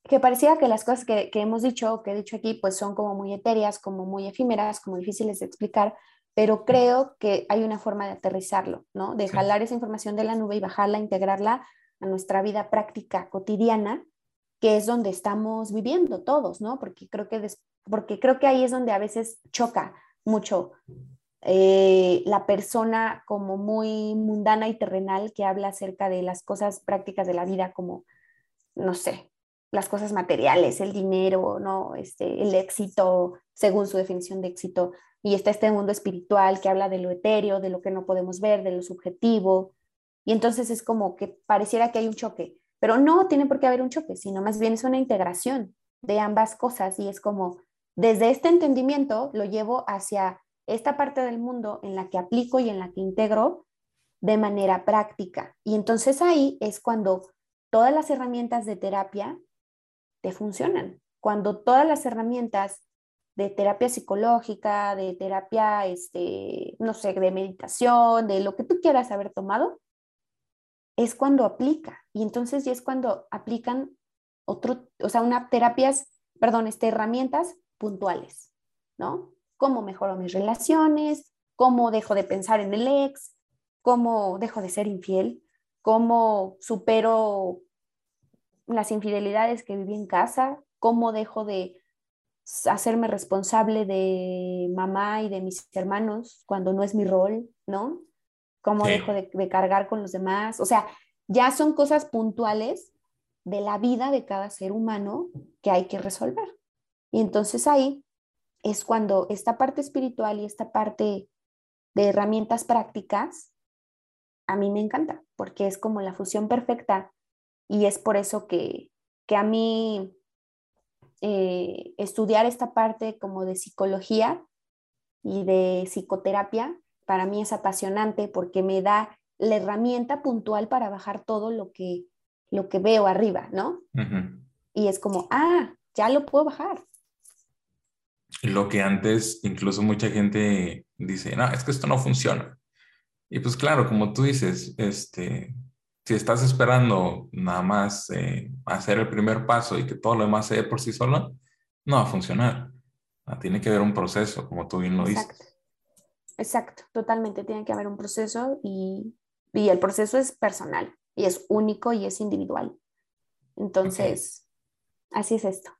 Que parecía que las cosas que, que hemos dicho, que he dicho aquí, pues son como muy etéreas, como muy efímeras, como difíciles de explicar, pero creo que hay una forma de aterrizarlo, ¿no? De jalar esa información de la nube y bajarla, integrarla a nuestra vida práctica cotidiana que es donde estamos viviendo todos, ¿no? Porque creo que, porque creo que ahí es donde a veces choca mucho eh, la persona como muy mundana y terrenal que habla acerca de las cosas prácticas de la vida, como, no sé, las cosas materiales, el dinero, ¿no? Este, el éxito, según su definición de éxito. Y está este mundo espiritual que habla de lo etéreo, de lo que no podemos ver, de lo subjetivo. Y entonces es como que pareciera que hay un choque pero no tiene por qué haber un choque, sino más bien es una integración de ambas cosas y es como desde este entendimiento lo llevo hacia esta parte del mundo en la que aplico y en la que integro de manera práctica. Y entonces ahí es cuando todas las herramientas de terapia te funcionan, cuando todas las herramientas de terapia psicológica, de terapia, este, no sé, de meditación, de lo que tú quieras haber tomado, es cuando aplica. Y entonces ya es cuando aplican otro, o sea, una terapias, perdón, este, herramientas puntuales, ¿no? Cómo mejoro mis relaciones, cómo dejo de pensar en el ex, cómo dejo de ser infiel, cómo supero las infidelidades que viví en casa, cómo dejo de hacerme responsable de mamá y de mis hermanos cuando no es mi rol, ¿no? cómo dejo de, cargar con los demás. O sea, ya son cosas puntuales de la vida de cada ser humano que hay que resolver. Y entonces ahí es cuando esta parte espiritual y esta parte de herramientas prácticas, a mí me encanta, porque es como la fusión perfecta y es por eso que, que a mí eh, estudiar esta parte como de psicología y de psicoterapia, para mí es apasionante porque me da la herramienta puntual para bajar todo lo que, lo que veo arriba, ¿no? Y es como, ah, ya lo puedo bajar. Lo que antes incluso mucha gente dice, no, es que esto no funciona. Y pues claro, como tú dices, este, si estás esperando nada más eh, hacer el primer paso y que todo lo demás se dé por sí solo, no va a funcionar. Ah, tiene que haber un proceso, como tú bien lo Exacto. dices. Exacto, totalmente. Tiene que haber un proceso y, y, el proceso es personal y es único y es individual. Entonces, así es esto.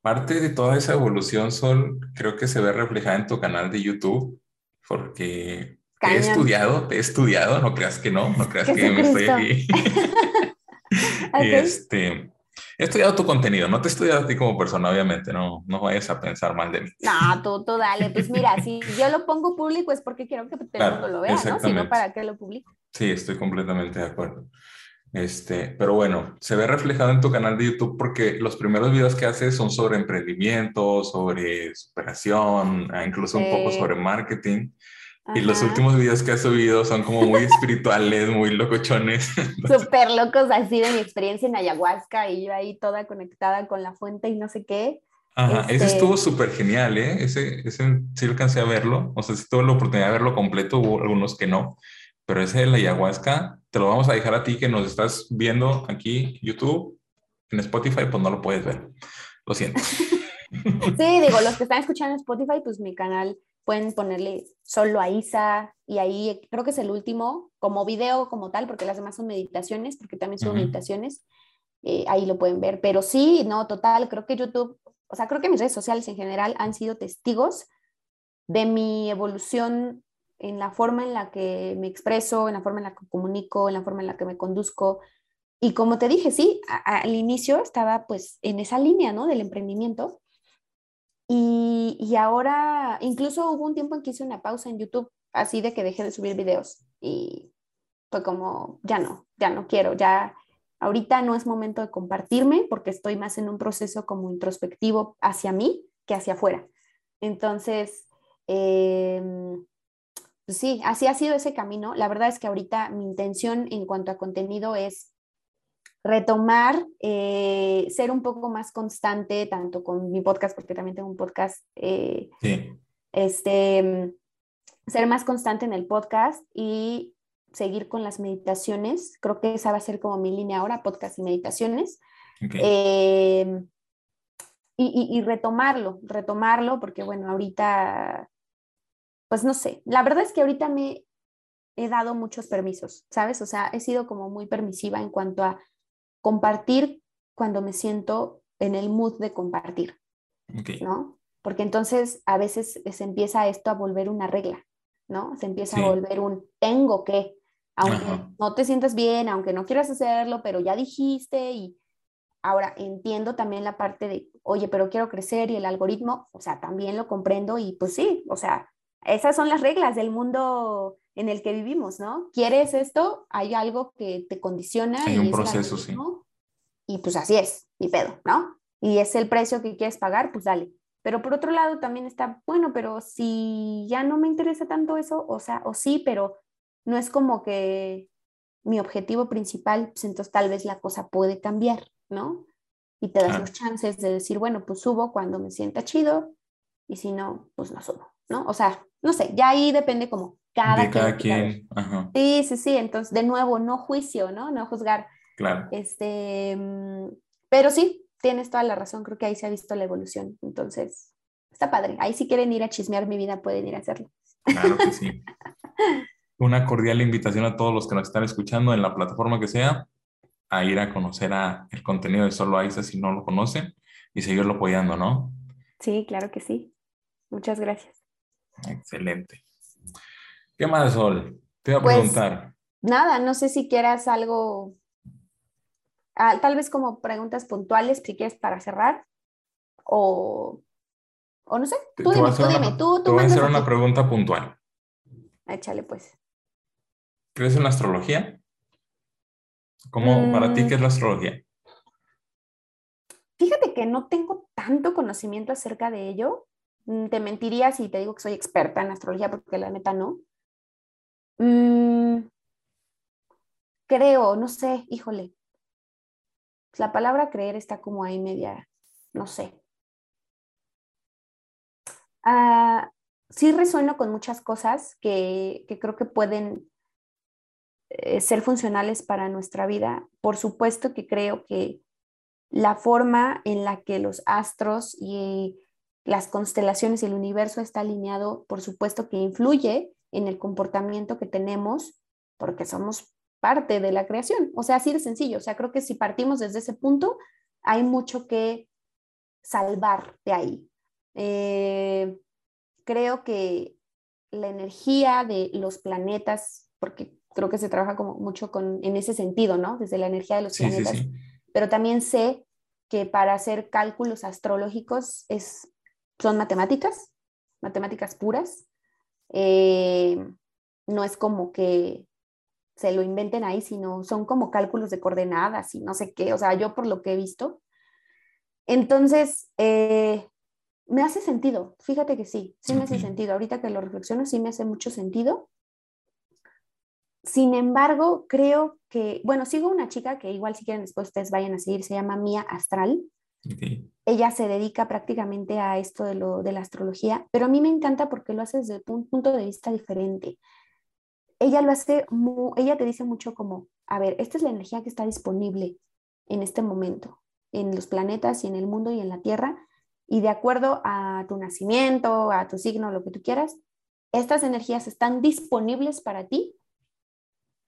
Parte de toda esa evolución, Sol, creo que se ve reflejada en tu canal de YouTube, porque he estudiado, te he estudiado, no creas que no, no creas que me estoy aquí. este, he estudiado tu contenido, no te he estudiado a ti como persona, obviamente, no, no vayas a pensar mal de mí. No, tú, tú dale, pues mira, si yo lo pongo público es porque quiero que todo el mundo lo vea, ¿no? Si no, ¿para qué lo publico? Sí, estoy completamente de acuerdo. Este, pero bueno, se ve reflejado en tu canal de YouTube porque los primeros videos que haces son sobre emprendimiento, sobre superación, ah, incluso un poco sobre marketing. Y los últimos videos que has subido son como muy espirituales, muy locochones. Súper locos así de mi experiencia en ayahuasca y yo ahí toda conectada con la fuente y no sé qué. Ajá, ese este estuvo súper genial, ¿eh? Ese, ese sí alcancé a verlo. O sea, sí tuve la oportunidad de verlo completo, hubo algunos que no. Pero ese de la ayahuasca, te lo vamos a dejar a ti que nos estás viendo aquí, YouTube, en Spotify, pues no lo puedes ver. Lo siento. Sí, digo, los que están escuchando en Spotify, pues mi canal pueden ponerle solo a Isa y ahí creo que es el último, como video como tal, porque las demás son meditaciones, porque también son meditaciones, eh, ahí lo pueden ver. Pero sí, no, total, creo que YouTube, o sea, creo que mis redes sociales en general han sido testigos de mi evolución en la forma en la que me expreso, en la forma en la que comunico, en la forma en la que me conduzco. Y como te dije, sí, al inicio estaba pues en esa línea, ¿no? Del emprendimiento y, ahora, incluso hubo un tiempo en que hice una pausa en YouTube, así de que dejé de subir videos y fue como, ya no, ya no quiero, ya ahorita no es momento de compartirme porque estoy más en un proceso como introspectivo hacia mí que hacia afuera. Entonces, em, pues sí, así ha sido ese camino. La verdad es que ahorita mi intención en cuanto a contenido es retomar, eh, ser un poco más constante, tanto con mi podcast, porque también tengo un podcast, eh, este, ser más constante en el podcast y seguir con las meditaciones. Creo que esa va a ser como mi línea ahora, podcast y meditaciones. Eh, y, y, retomarlo, retomarlo, porque bueno, ahorita, pues no sé, la verdad es que ahorita me he dado muchos permisos, ¿sabes? O sea, he sido como muy permisiva en cuanto a compartir cuando me siento en el mood de compartir, ¿no? Porque entonces a veces se empieza esto a volver una regla, ¿no? Se empieza a volver un tengo que, aunque no te sientas bien, aunque no quieras hacerlo, pero ya dijiste y ahora entiendo también la parte de, oye, pero quiero crecer y el algoritmo, o sea, también lo comprendo y pues sí, o sea, esas son las reglas del mundo en el que vivimos, ¿no? ¿Quieres esto? Hay algo que te condiciona. Hay un proceso, sí. Y pues así es, mi pedo, ¿no? Y es el precio que quieres pagar, pues dale. Pero por otro lado también está, bueno, pero si ya no me interesa tanto eso, o sea, o sí, pero no es como que mi objetivo principal, pues entonces tal vez la cosa puede cambiar, ¿no? Y te das los chances de decir, bueno, pues subo cuando me sienta chido y si no, pues no subo, ¿no? O sea, no sé, ya ahí depende como cada, quien. Sí, sí, sí. Entonces, de nuevo, no juicio, ¿no? No juzgar. Claro. Este, pero sí, tienes toda la razón. Creo que ahí se ha visto la evolución. Entonces, está padre. Ahí si quieren ir a chismear mi vida, pueden ir a hacerlo. Claro que sí. Una cordial invitación a todos los que nos están escuchando en la plataforma que sea a ir a conocer a el contenido de Solo Aiza si no lo conocen y seguirlo apoyando, ¿no? Sí, claro que sí. Muchas gracias. Excelente. ¿Qué más, Sol? Te iba a pues, preguntar. Nada, no sé si quieras algo, ah, tal vez como preguntas puntuales, si quieres para cerrar, o, o no sé, tú dime, tú dime, tú, Te voy a hacer una pregunta puntual. Échale pues. ¿Crees en la astrología? ¿Cómo para ti Mm. qué es la astrología? Fíjate que no tengo tanto conocimiento acerca de ello. Mm, Te mentiría si te digo que soy experta en astrología, porque la neta no. Mm, creo, no sé, híjole. La palabra creer está como ahí media, no sé. Ah, sí resueno con muchas cosas que, que creo que pueden eh, ser funcionales para nuestra vida. Por supuesto que creo que la forma en la que los astros y las constelaciones y el universo está alineado, por supuesto que influye en el comportamiento que tenemos, porque somos parte de la creación. O sea, así de sencillo. O sea, creo que si partimos desde ese punto, hay mucho que salvar de ahí. Eh, creo que la energía de los planetas, porque creo que se trabaja como mucho con, en ese sentido, ¿no? Desde la energía de los Sí, sí, planetas sí. pero también sé que para hacer cálculos astrológicos es, son matemáticas, matemáticas puras. Eh, no es como que se lo inventen ahí, sino son como cálculos de coordenadas y no sé qué, o sea, yo por lo que he visto. Entonces, eh, me hace sentido, fíjate que sí, sí me hace sentido. Ahorita que lo reflexiono, sí me hace mucho sentido. Sin embargo, creo que, bueno, sigo una chica que igual si quieren después ustedes vayan a seguir, se llama Mía Astral. Ella se dedica prácticamente a esto de, lo, de la astrología, pero a mí me encanta porque lo hace desde un punto de vista diferente. Ella lo hace, ella te dice mucho como, a ver, esta es la energía que está disponible en este momento, en los planetas y en el mundo y en la Tierra, y de acuerdo a tu nacimiento, a tu signo, lo que tú quieras, estas energías están disponibles para ti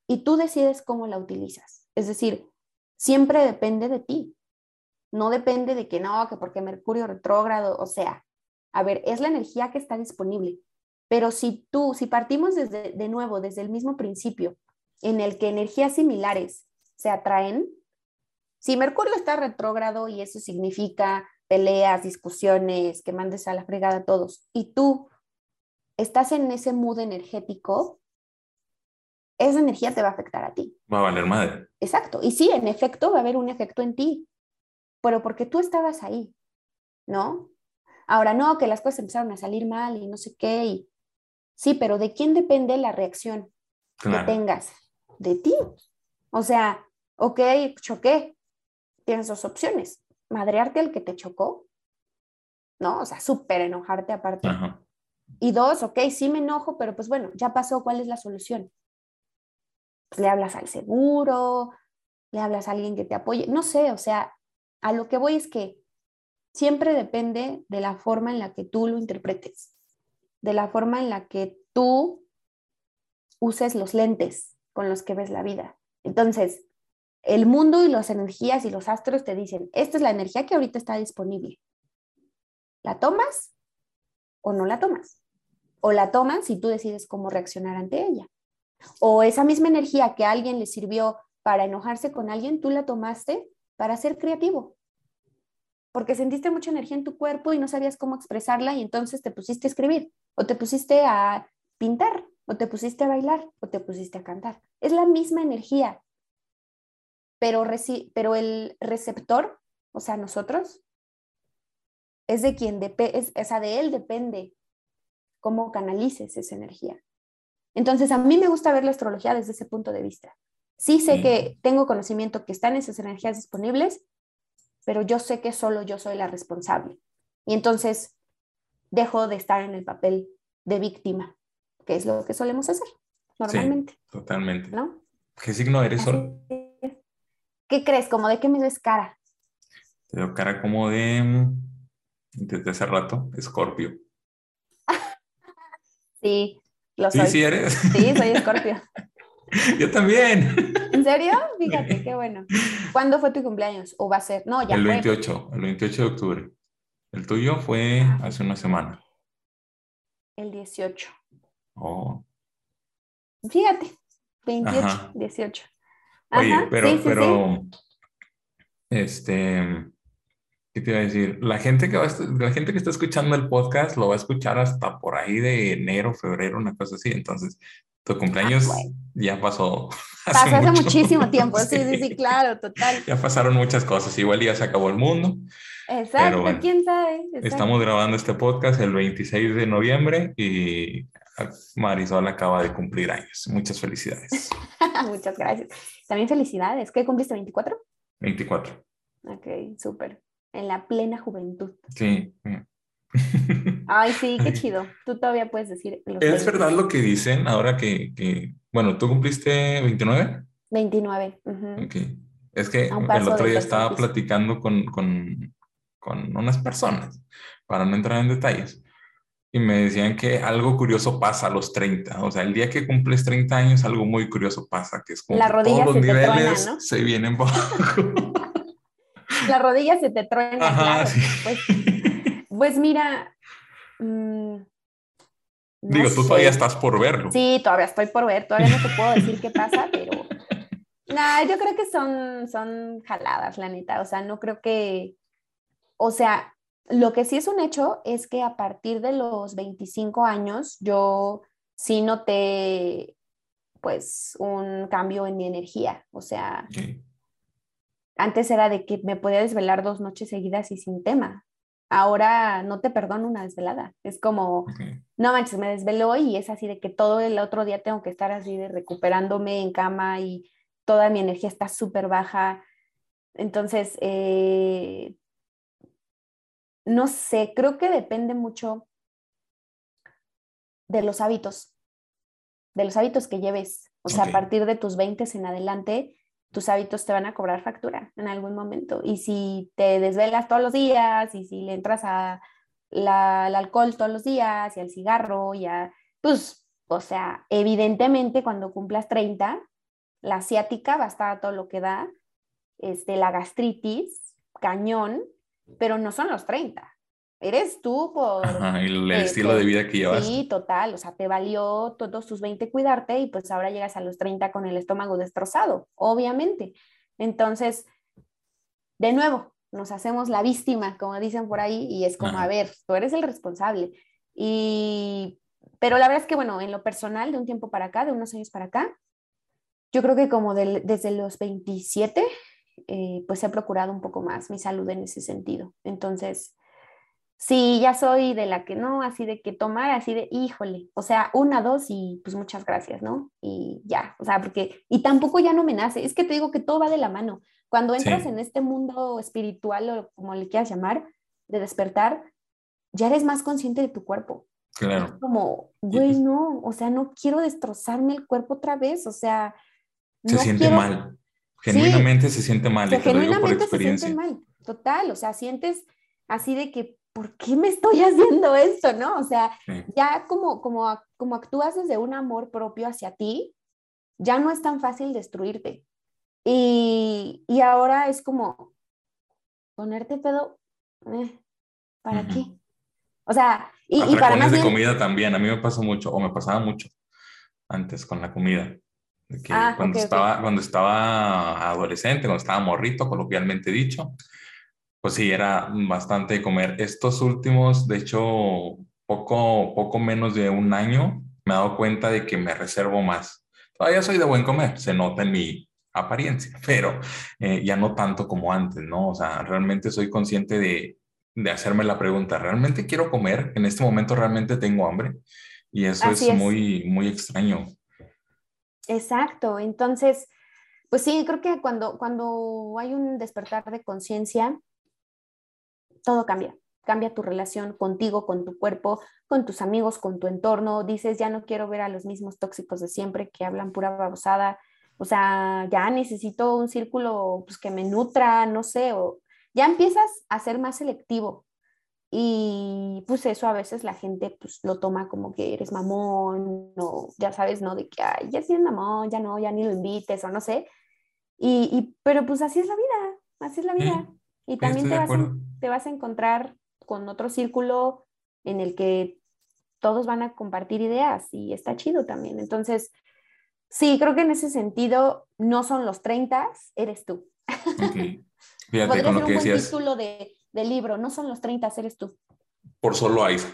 y tú decides cómo la utilizas. Es decir, siempre depende de ti. No depende de que no, que porque Mercurio retrógrado, o sea, a ver, es la energía que está disponible. Pero si tú, si partimos desde, de nuevo, desde el mismo principio, en el que energías similares se atraen, si Mercurio está retrógrado y eso significa peleas, discusiones, que mandes a la fregada a todos, y tú estás en ese mood energético, esa energía te va a afectar a ti. Va a valer madre. Exacto. Y sí, en efecto, va a haber un efecto en ti, pero porque tú estabas ahí, ¿no? Ahora no, que las cosas empezaron a salir mal y no sé qué. Y... Sí, pero ¿de quién depende la reacción que tengas? De ti. O sea, ok, choqué. Tienes dos opciones. Madrearte al que te chocó, ¿no? O sea, súper enojarte aparte. Ajá. Y dos, ok, sí me enojo, pero pues bueno, ya pasó, ¿cuál es la solución? Pues le hablas al seguro, le hablas a alguien que te apoye, no sé, o sea, a lo que voy es que siempre depende de la forma en la que tú lo interpretes, de la forma en la que tú uses los lentes con los que ves la vida. Entonces, el mundo y las energías y los astros te dicen, esta es la energía que ahorita está disponible. ¿La tomas o no la tomas? O la tomas si tú decides cómo reaccionar ante ella. O esa misma energía que a alguien le sirvió para enojarse con alguien, tú la tomaste para ser creativo. Porque sentiste mucha energía en tu cuerpo y no sabías cómo expresarla y entonces te pusiste a escribir, o te pusiste a pintar, o te pusiste a bailar, o te pusiste a cantar. Es la misma energía, pero, pero el receptor, o sea, nosotros, es de quien depende, o sea, de él depende cómo canalices esa energía. Entonces, a mí me gusta ver la astrología desde ese punto de vista. Sí sé Sí. que tengo conocimiento que están esas energías disponibles, pero yo sé que solo yo soy la responsable. Y entonces dejo de estar en el papel de víctima, que es lo que solemos hacer normalmente, Totalmente. ¿no? ¿Qué signo eres, Sol? ¿Qué crees? ¿Como de qué me ves cara? Te veo cara como de. mm, Desde hace rato, Escorpio. Sí, lo Sí, soy. sí eres. Sí, soy Escorpio. Yo también. ¿En serio? Fíjate, qué bueno. ¿Cuándo fue tu cumpleaños? ¿O va a ser? No, ya El fue. 28, el 28 de octubre. El tuyo fue Ah. hace una semana. El 18. Oh. Fíjate, 28, Ajá. 18. Oye, Ajá, pero, sí, sí, sí. pero, este, ¿Qué te iba a decir? La gente que va la gente que está escuchando el podcast lo va a escuchar hasta por ahí de enero, febrero, una cosa así. Entonces, tu cumpleaños ah, ya pasó. Hace pasó hace muchísimo tiempo, sí. sí, sí, claro, total. Ya pasaron muchas cosas. Igual ya se acabó el mundo. Exacto, quién sabe. Estamos grabando este podcast el 26 de noviembre y Marisol acaba de cumplir años. Muchas felicidades. Muchas gracias. También felicidades. ¿Qué cumpliste? ¿24? 24. Ok, súper. En la plena juventud. Sí. Ay, sí, qué chido. Tú todavía puedes decir. ¿Es verdad lo que dicen ahora que, que, bueno, tú cumpliste 29? 29. Ok. Es que el otro día estaba platicando con, con, con unas personas, para no entrar en detalles, y me decían que algo curioso pasa a los 30. O sea, el día que cumples 30 años, algo muy curioso pasa, que es como La todos los niveles ¿no? se vienen bajo. La rodilla se te truena. Ajá, sí. pues, pues, mira. Mm, Digo, tú todavía estás por verlo. Sí, todavía estoy por ver. Todavía no te puedo decir qué pasa, pero. Nah, yo creo que son, son jaladas, la neta. O sea, no creo que. O sea, lo que sí es un hecho es que a partir de los 25 años yo sí noté pues un cambio en mi energía, o sea, antes era de que me podía desvelar dos noches seguidas y sin tema. Ahora no te perdono una desvelada. Es como, no manches, me desveló y es así de que todo el otro día tengo que estar así de recuperándome en cama y toda mi energía está súper baja. Entonces, eh, no sé, creo que depende mucho de los hábitos, de los hábitos que lleves. O sea, a partir de tus 20 en adelante, tus hábitos te van a cobrar factura en algún momento. Y si te desvelas todos los días y si le entras a al alcohol todos los días y al cigarro, ya, pues, o sea, evidentemente cuando cumplas 30, la asiática va a estar todo lo que da, este, la gastritis, cañón, pero no son los 30. Eres tú por... el estilo de vida que llevas. Sí, total. O sea, te valió todos tus 20 cuidarte y pues ahora llegas a los 30 con el estómago destrozado, obviamente. Entonces, de nuevo, nos hacemos la víctima, como dicen por ahí, y es como, a ver, tú eres el responsable. Y, pero la verdad es que, bueno, en lo personal, de un tiempo para acá, de unos años para acá, yo creo que como desde los 27 eh, pues he procurado un poco más mi salud en ese sentido. Entonces, sí, ya soy de la que no, así de que tomar, así de, híjole, o sea, una, dos y pues muchas gracias, ¿no? Y ya, o sea, porque, y tampoco ya no me nace, es que te digo que todo va de la mano. Cuando entras en este mundo espiritual o como le quieras llamar, de despertar, ya eres más consciente de tu cuerpo. Claro. como, güey, no, o sea, no quiero destrozarme el cuerpo otra vez, o sea. Se siente mal. Genuinamente se siente mal. genuinamente se siente mal, total. O sea, sientes así de que, ¿por qué me estoy haciendo esto? ¿No? O sea, ya como, como, como actúas desde un amor propio hacia ti, ya no es tan fácil destruirte. Y, y ahora es como ponerte pedo, eh, ¿para qué? O sea, y, y para más de comida también, a mí me pasa mucho, o me pasaba mucho antes con la comida. Ah, cuando, estaba, cuando estaba adolescente, cuando estaba morrito, coloquialmente dicho, pues sí, era bastante comer. Estos últimos, de hecho, poco, poco menos de un año, me he dado cuenta de que me reservo más. Todavía soy de buen comer, se nota en mi apariencia, pero eh, ya no tanto como antes, ¿no? O sea, realmente soy consciente de, de hacerme la pregunta, ¿realmente quiero comer? En este momento realmente tengo hambre. Y eso es, es, muy, muy extraño. Exacto, entonces, pues sí, creo que cuando, cuando hay un despertar de conciencia, todo cambia. Cambia tu relación contigo, con tu cuerpo, con tus amigos, con tu entorno. Dices, ya no quiero ver a los mismos tóxicos de siempre que hablan pura babosada. O sea, ya necesito un círculo pues, que me nutra, no sé, o ya empiezas a ser más selectivo y pues eso a veces la gente pues lo toma como que eres mamón o ya sabes, ¿no? De que, ay, ya sí es mamón, ya no, ya ni lo invites o no sé. Y, y pero pues así es la vida, así es la vida. y también te vas, te vas a encontrar con otro círculo en el que todos van a compartir ideas y está chido también. Entonces, sí, creo que en ese sentido no son los 30, eres tú. Fíjate Podría con ser lo un que buen decías. título de, de libro. No son los 30, eres tú. Por solo Aiza.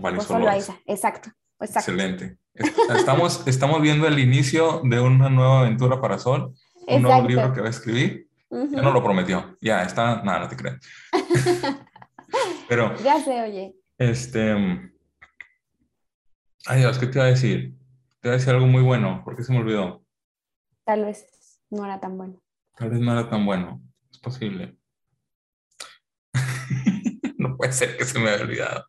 Por solo Aiza. Exacto. Exacto. Excelente. Est- Estamos, estamos viendo el inicio de una nueva aventura para Sol, un nuevo Exacto. libro que va a escribir. Ujú. Ya no lo prometió. Ya está. Nada, no te creas. Pero, Ya sé, oye. este. Ay, Dios, ¿qué te iba a decir? Te iba a decir algo muy bueno. ¿Por qué se me olvidó? Tal vez no era tan bueno. Tal vez no era tan bueno. Es posible. no puede ser que se me haya olvidado.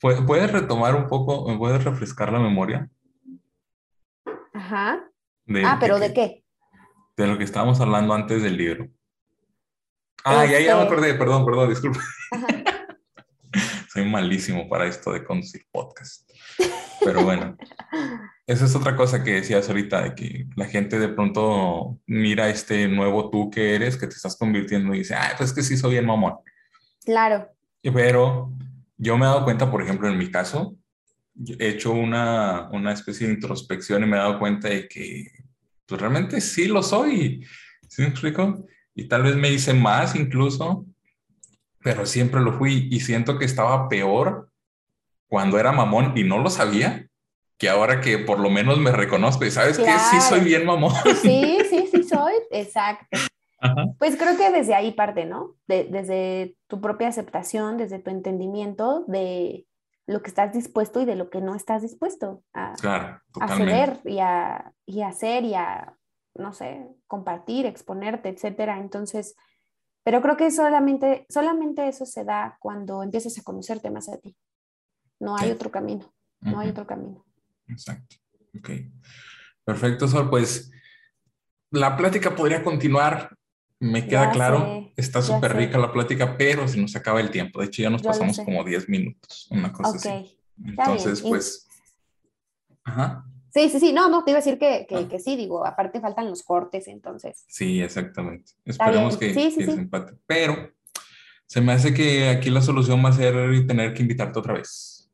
¿Pu- ¿Puedes retomar un poco? ¿Me puedes refrescar la memoria? Ajá. De, Ah, pero ¿de qué? De lo que estábamos hablando antes del libro. Ah, ya, ya me Este- acordé, perdón, perdón, disculpa. Ajá. Soy malísimo para esto de conducir podcast. Pero bueno, esa es otra cosa que decías ahorita, de que la gente de pronto mira este nuevo tú que eres, que te estás convirtiendo y dice, ay, pues es que sí soy bien mamón. Claro. Pero yo me he dado cuenta, por ejemplo, en mi caso, he hecho una, una especie de introspección y me he dado cuenta de que pues, realmente sí lo soy. ¿Sí me explico? Y tal vez me hice más incluso, pero siempre lo fui y siento que estaba peor cuando era mamón y no lo sabía, que ahora que por lo menos me reconozco y sabes que sí soy bien mamón. Sí, sí, sí soy. Exacto. Ajá. Pues creo que desde ahí parte, ¿no? De- desde tu propia aceptación, desde tu entendimiento de lo que estás dispuesto y de lo que no estás dispuesto a, Claro, a ceder y a, y a hacer y a, no sé, compartir, exponerte, etcétera. Entonces, pero creo que solamente, solamente eso se da cuando empiezas a conocerte más a ti. No hay Sí. otro camino, no hay otro camino. Exacto. Ok. Perfecto, Sol. Pues la plática podría continuar. Me queda Ya claro. sé, Está súper rica la plática, pero se nos acaba el tiempo. De hecho, ya nos Yo pasamos como 10 minutos, una cosa Ok. así. Entonces, Y- pues. Ajá. Sí, sí, sí, no, no, te iba a decir que, que, Ah. que sí, digo, aparte faltan los cortes, entonces. Sí, exactamente. Esperemos que. Sí, sí, que sí. se empate. Pero se me hace que aquí la solución va a ser tener que invitarte otra vez.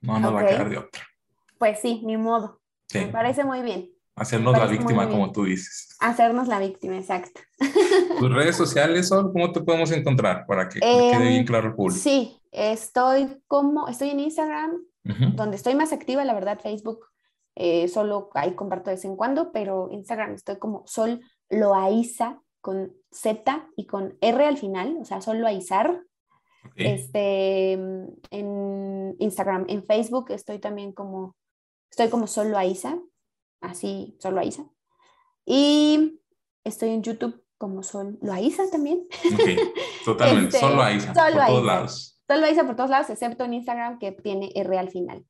No nos va a quedar de otra. Pues sí, ni modo. Me parece muy bien. Hacernos la víctima, como tú dices. Hacernos la víctima, exacto. Tus redes sociales, Sol, ¿cómo te podemos encontrar? Para que quede bien Em, claro al público. Sí, estoy como, estoy en Instagram, donde estoy más activa, la verdad, Facebook, eh, solo ahí comparto de vez en cuando, pero Instagram estoy como Sol Loaiza con Z y con R al final, o sea, Sol Loaizar. Este, en Instagram, en Facebook estoy también como, estoy como Sol Loaiza, así, Sol Loaiza. Y estoy en YouTube como Sol Loaiza también. Ok, totalmente. Este, solo Aiza, solo por todos Aiza. lados. Sol Loaiza por todos lados, excepto en Instagram que tiene R al final.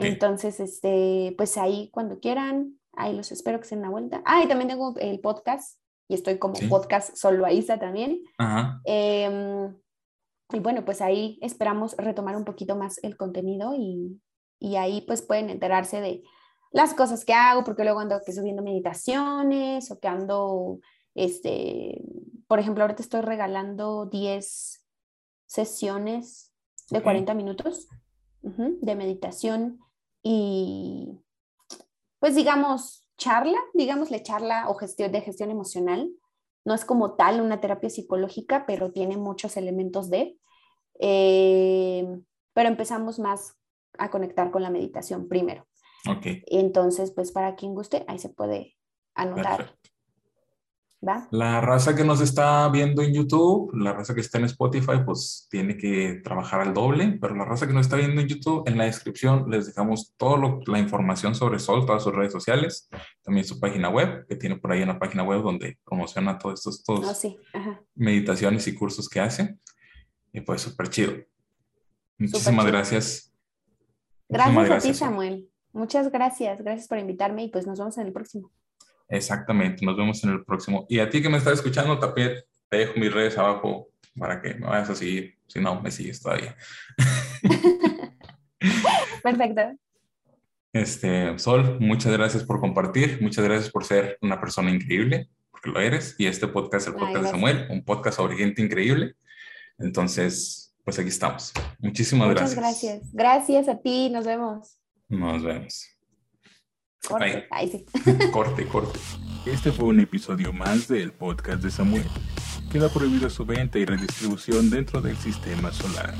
Entonces, este, pues ahí cuando quieran, ahí los espero que se den una vuelta. Ah, y también tengo el podcast y estoy como Sí. podcast Solo Aiza también. ajá, Em, y bueno, pues ahí esperamos retomar un poquito más el contenido y, y ahí pues pueden enterarse de las cosas que hago, porque luego ando que subiendo meditaciones o que ando, este, por ejemplo, ahorita estoy regalando 10 sesiones de Ok. 40 minutos de meditación y pues digamos charla, digámosle charla o gestión de gestión emocional. No es como tal una terapia psicológica, pero tiene muchos elementos de. eh, pero empezamos más a conectar con la meditación primero. ok, Entonces, pues para quien guste, ahí se puede anotar, perfecto. ¿Va? La raza que nos está viendo en YouTube, la raza que está en Spotify, pues tiene que trabajar al doble, pero la raza que nos está viendo en YouTube, en la descripción les dejamos toda la información sobre Sol, todas sus redes sociales, también su página web, que tiene por ahí una página web donde promociona todos estos, estos Oh, sí, meditaciones y cursos que hace. Y pues súper chido. Muchísimas chido. gracias. Gracias, Muchísimas a ti, Sol. Samuel. Muchas gracias. Gracias por invitarme y pues nos vemos en el próximo. Exactamente, nos vemos en el próximo. Y a ti que me estás escuchando, también te dejo mis redes abajo para que me vayas a seguir. Si no, me sigues todavía. Perfecto. Este, Sol, muchas gracias por compartir, muchas gracias por ser una persona increíble, porque lo eres. Y este podcast, el Ay, podcast de gracias. Samuel, un podcast sobre gente increíble. Entonces, pues aquí estamos. Muchísimas Muchas gracias. gracias. Gracias a ti. Nos vemos. Nos vemos. Corte. Sí. corte, corte. Este fue un episodio más del podcast de Samuel. queda prohibida su venta y redistribución dentro del sistema solar.